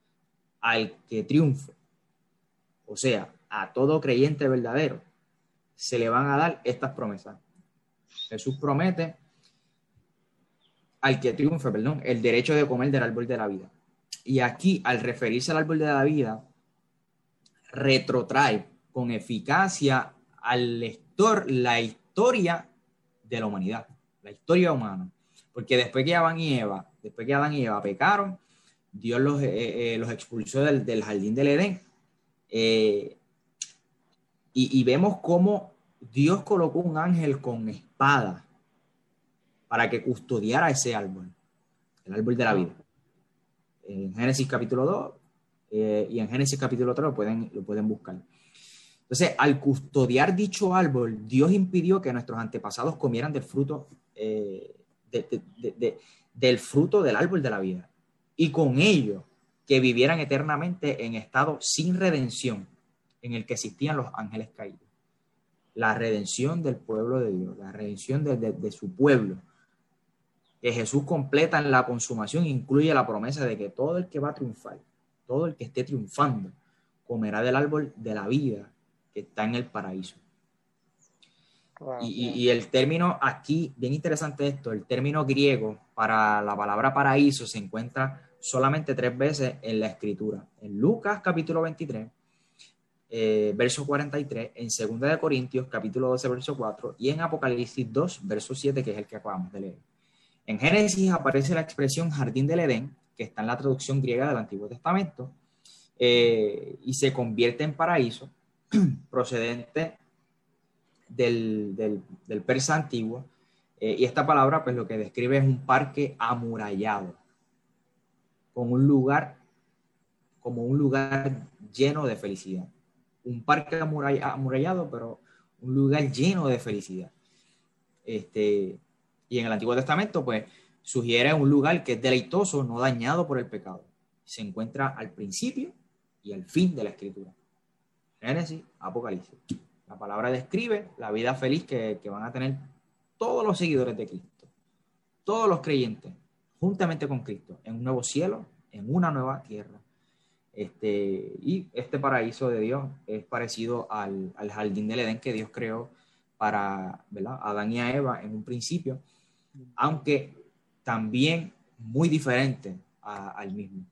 al que triunfe. O sea, a todo creyente verdadero se le van a dar estas promesas. Jesús promete al que triunfe, perdón, el derecho de comer del árbol de la vida. Y aquí, al referirse al árbol de la vida, retrotrae con eficacia al lector la historia de la humanidad, la historia humana. Porque después que Adán y Eva, después que Adán y Eva pecaron, Dios los, eh, eh, los expulsó del, jardín del Edén. Eh, y, y, vemos cómo Dios colocó un ángel con espada para que custodiara ese árbol, el árbol de la vida en Génesis capítulo 2 eh, y en Génesis capítulo 3 lo pueden, lo pueden buscar. Entonces, al custodiar dicho árbol, Dios impidió que nuestros antepasados comieran del fruto, eh, del fruto del árbol de la vida. Y con ello, que vivieran eternamente en estado sin redención, en el que existían los ángeles caídos. La redención del pueblo de Dios, la redención de su pueblo que Jesús completa en la consumación incluye la promesa de que todo el que va a triunfar, todo el que esté triunfando, comerá del árbol de la vida que está en el paraíso. y, el término aquí, bien interesante esto, el término griego para la palabra paraíso se encuentra solamente tres veces en la escritura. En Lucas capítulo 23, eh, verso 43, en 2 de Corintios capítulo 12, verso 4 y en Apocalipsis 2, verso 7, que es el que acabamos de leer. En Génesis aparece la expresión jardín del Edén, que está en la traducción griega del Antiguo Testamento, eh, y se convierte en paraíso <clears throat> procedente del, persa antiguo. Eh, y esta palabra, pues lo que describe es un parque amurallado, con un lugar, como un lugar lleno de felicidad. Un parque amurallado, pero un lugar lleno de felicidad. Este, y en el Antiguo Testamento, pues, sugiere un lugar que es deleitoso, no dañado por el pecado. se encuentra al principio y al fin de la escritura. Génesis, Apocalipsis. La palabra describe la vida feliz que, que van a tener todos los seguidores de Cristo, todos los creyentes, juntamente con Cristo, en un nuevo cielo, en una nueva tierra. Este, y este paraíso de Dios es parecido al, al jardín del Edén que Dios creó para ¿verdad? Adán y a Eva en un principio, aunque también muy diferente al mismo.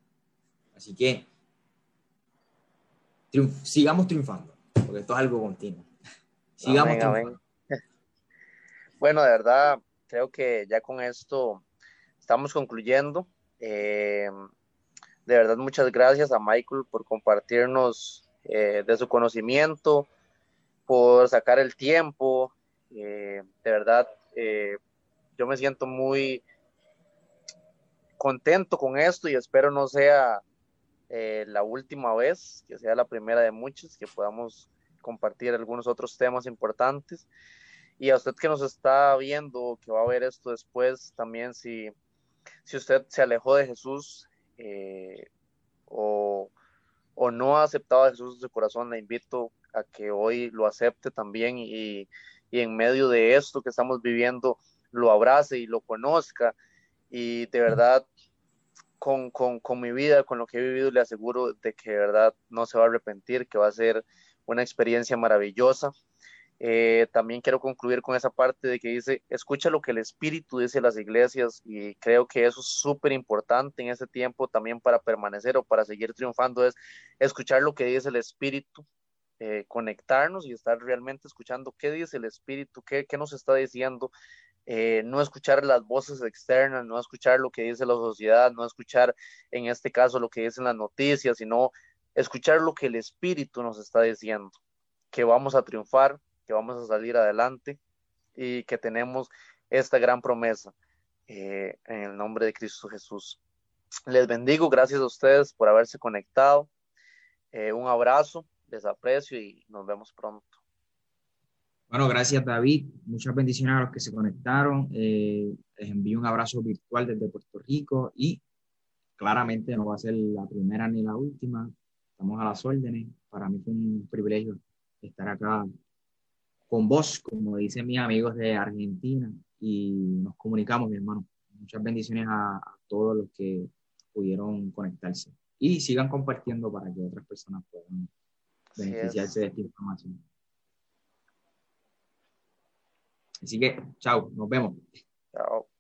Así que sigamos triunfando, porque esto es algo continuo. Sigamos triunfando. Bueno, de verdad, creo que ya con esto estamos concluyendo. Eh, de verdad, muchas gracias a Michael por compartirnos eh, de su conocimiento, por sacar el tiempo. Eh, de verdad, yo me siento muy contento con esto y espero no sea la última vez, que sea la primera de muchas, que podamos compartir algunos otros temas importantes. Y a usted que nos está viendo, que va a ver esto después, también si, si usted se alejó de Jesús eh, o, o, no ha aceptado a Jesús en su corazón, le invito a que hoy lo acepte también y, y en medio de esto que estamos viviendo, lo abrace y lo conozca. Y de verdad, con, con, con, mi vida, con lo que he vivido, le aseguro de que de verdad no se va a arrepentir, que va a ser una experiencia maravillosa. Eh, también quiero concluir con esa parte de que dice, escucha lo que el Espíritu dice a las iglesias y creo que eso es súper importante en ese tiempo también para permanecer o para seguir triunfando, es escuchar lo que dice el Espíritu, eh, conectarnos y estar realmente escuchando qué dice el Espíritu, qué, qué nos está diciendo, eh, no escuchar las voces externas, no escuchar lo que dice la sociedad, no escuchar en este caso lo que dicen las noticias, sino escuchar lo que el Espíritu nos está diciendo, que vamos a triunfar, que vamos a salir adelante y que tenemos esta gran promesa eh, en el nombre de Cristo Jesús. Les bendigo, gracias a ustedes por haberse conectado. Eh, un abrazo, les aprecio y nos vemos pronto. Bueno, gracias David, muchas bendiciones a los que se conectaron. Eh, les envío un abrazo virtual desde Puerto Rico y claramente no va a ser la primera ni la última. Estamos a las órdenes. Para mí fue un privilegio estar acá con vos, como dicen mis amigos de Argentina, y nos comunicamos, mi hermano. Muchas bendiciones a, todos los que pudieron conectarse. Y sigan compartiendo para que otras personas puedan beneficiarse de esta información. Así que, chao, nos vemos. Chao.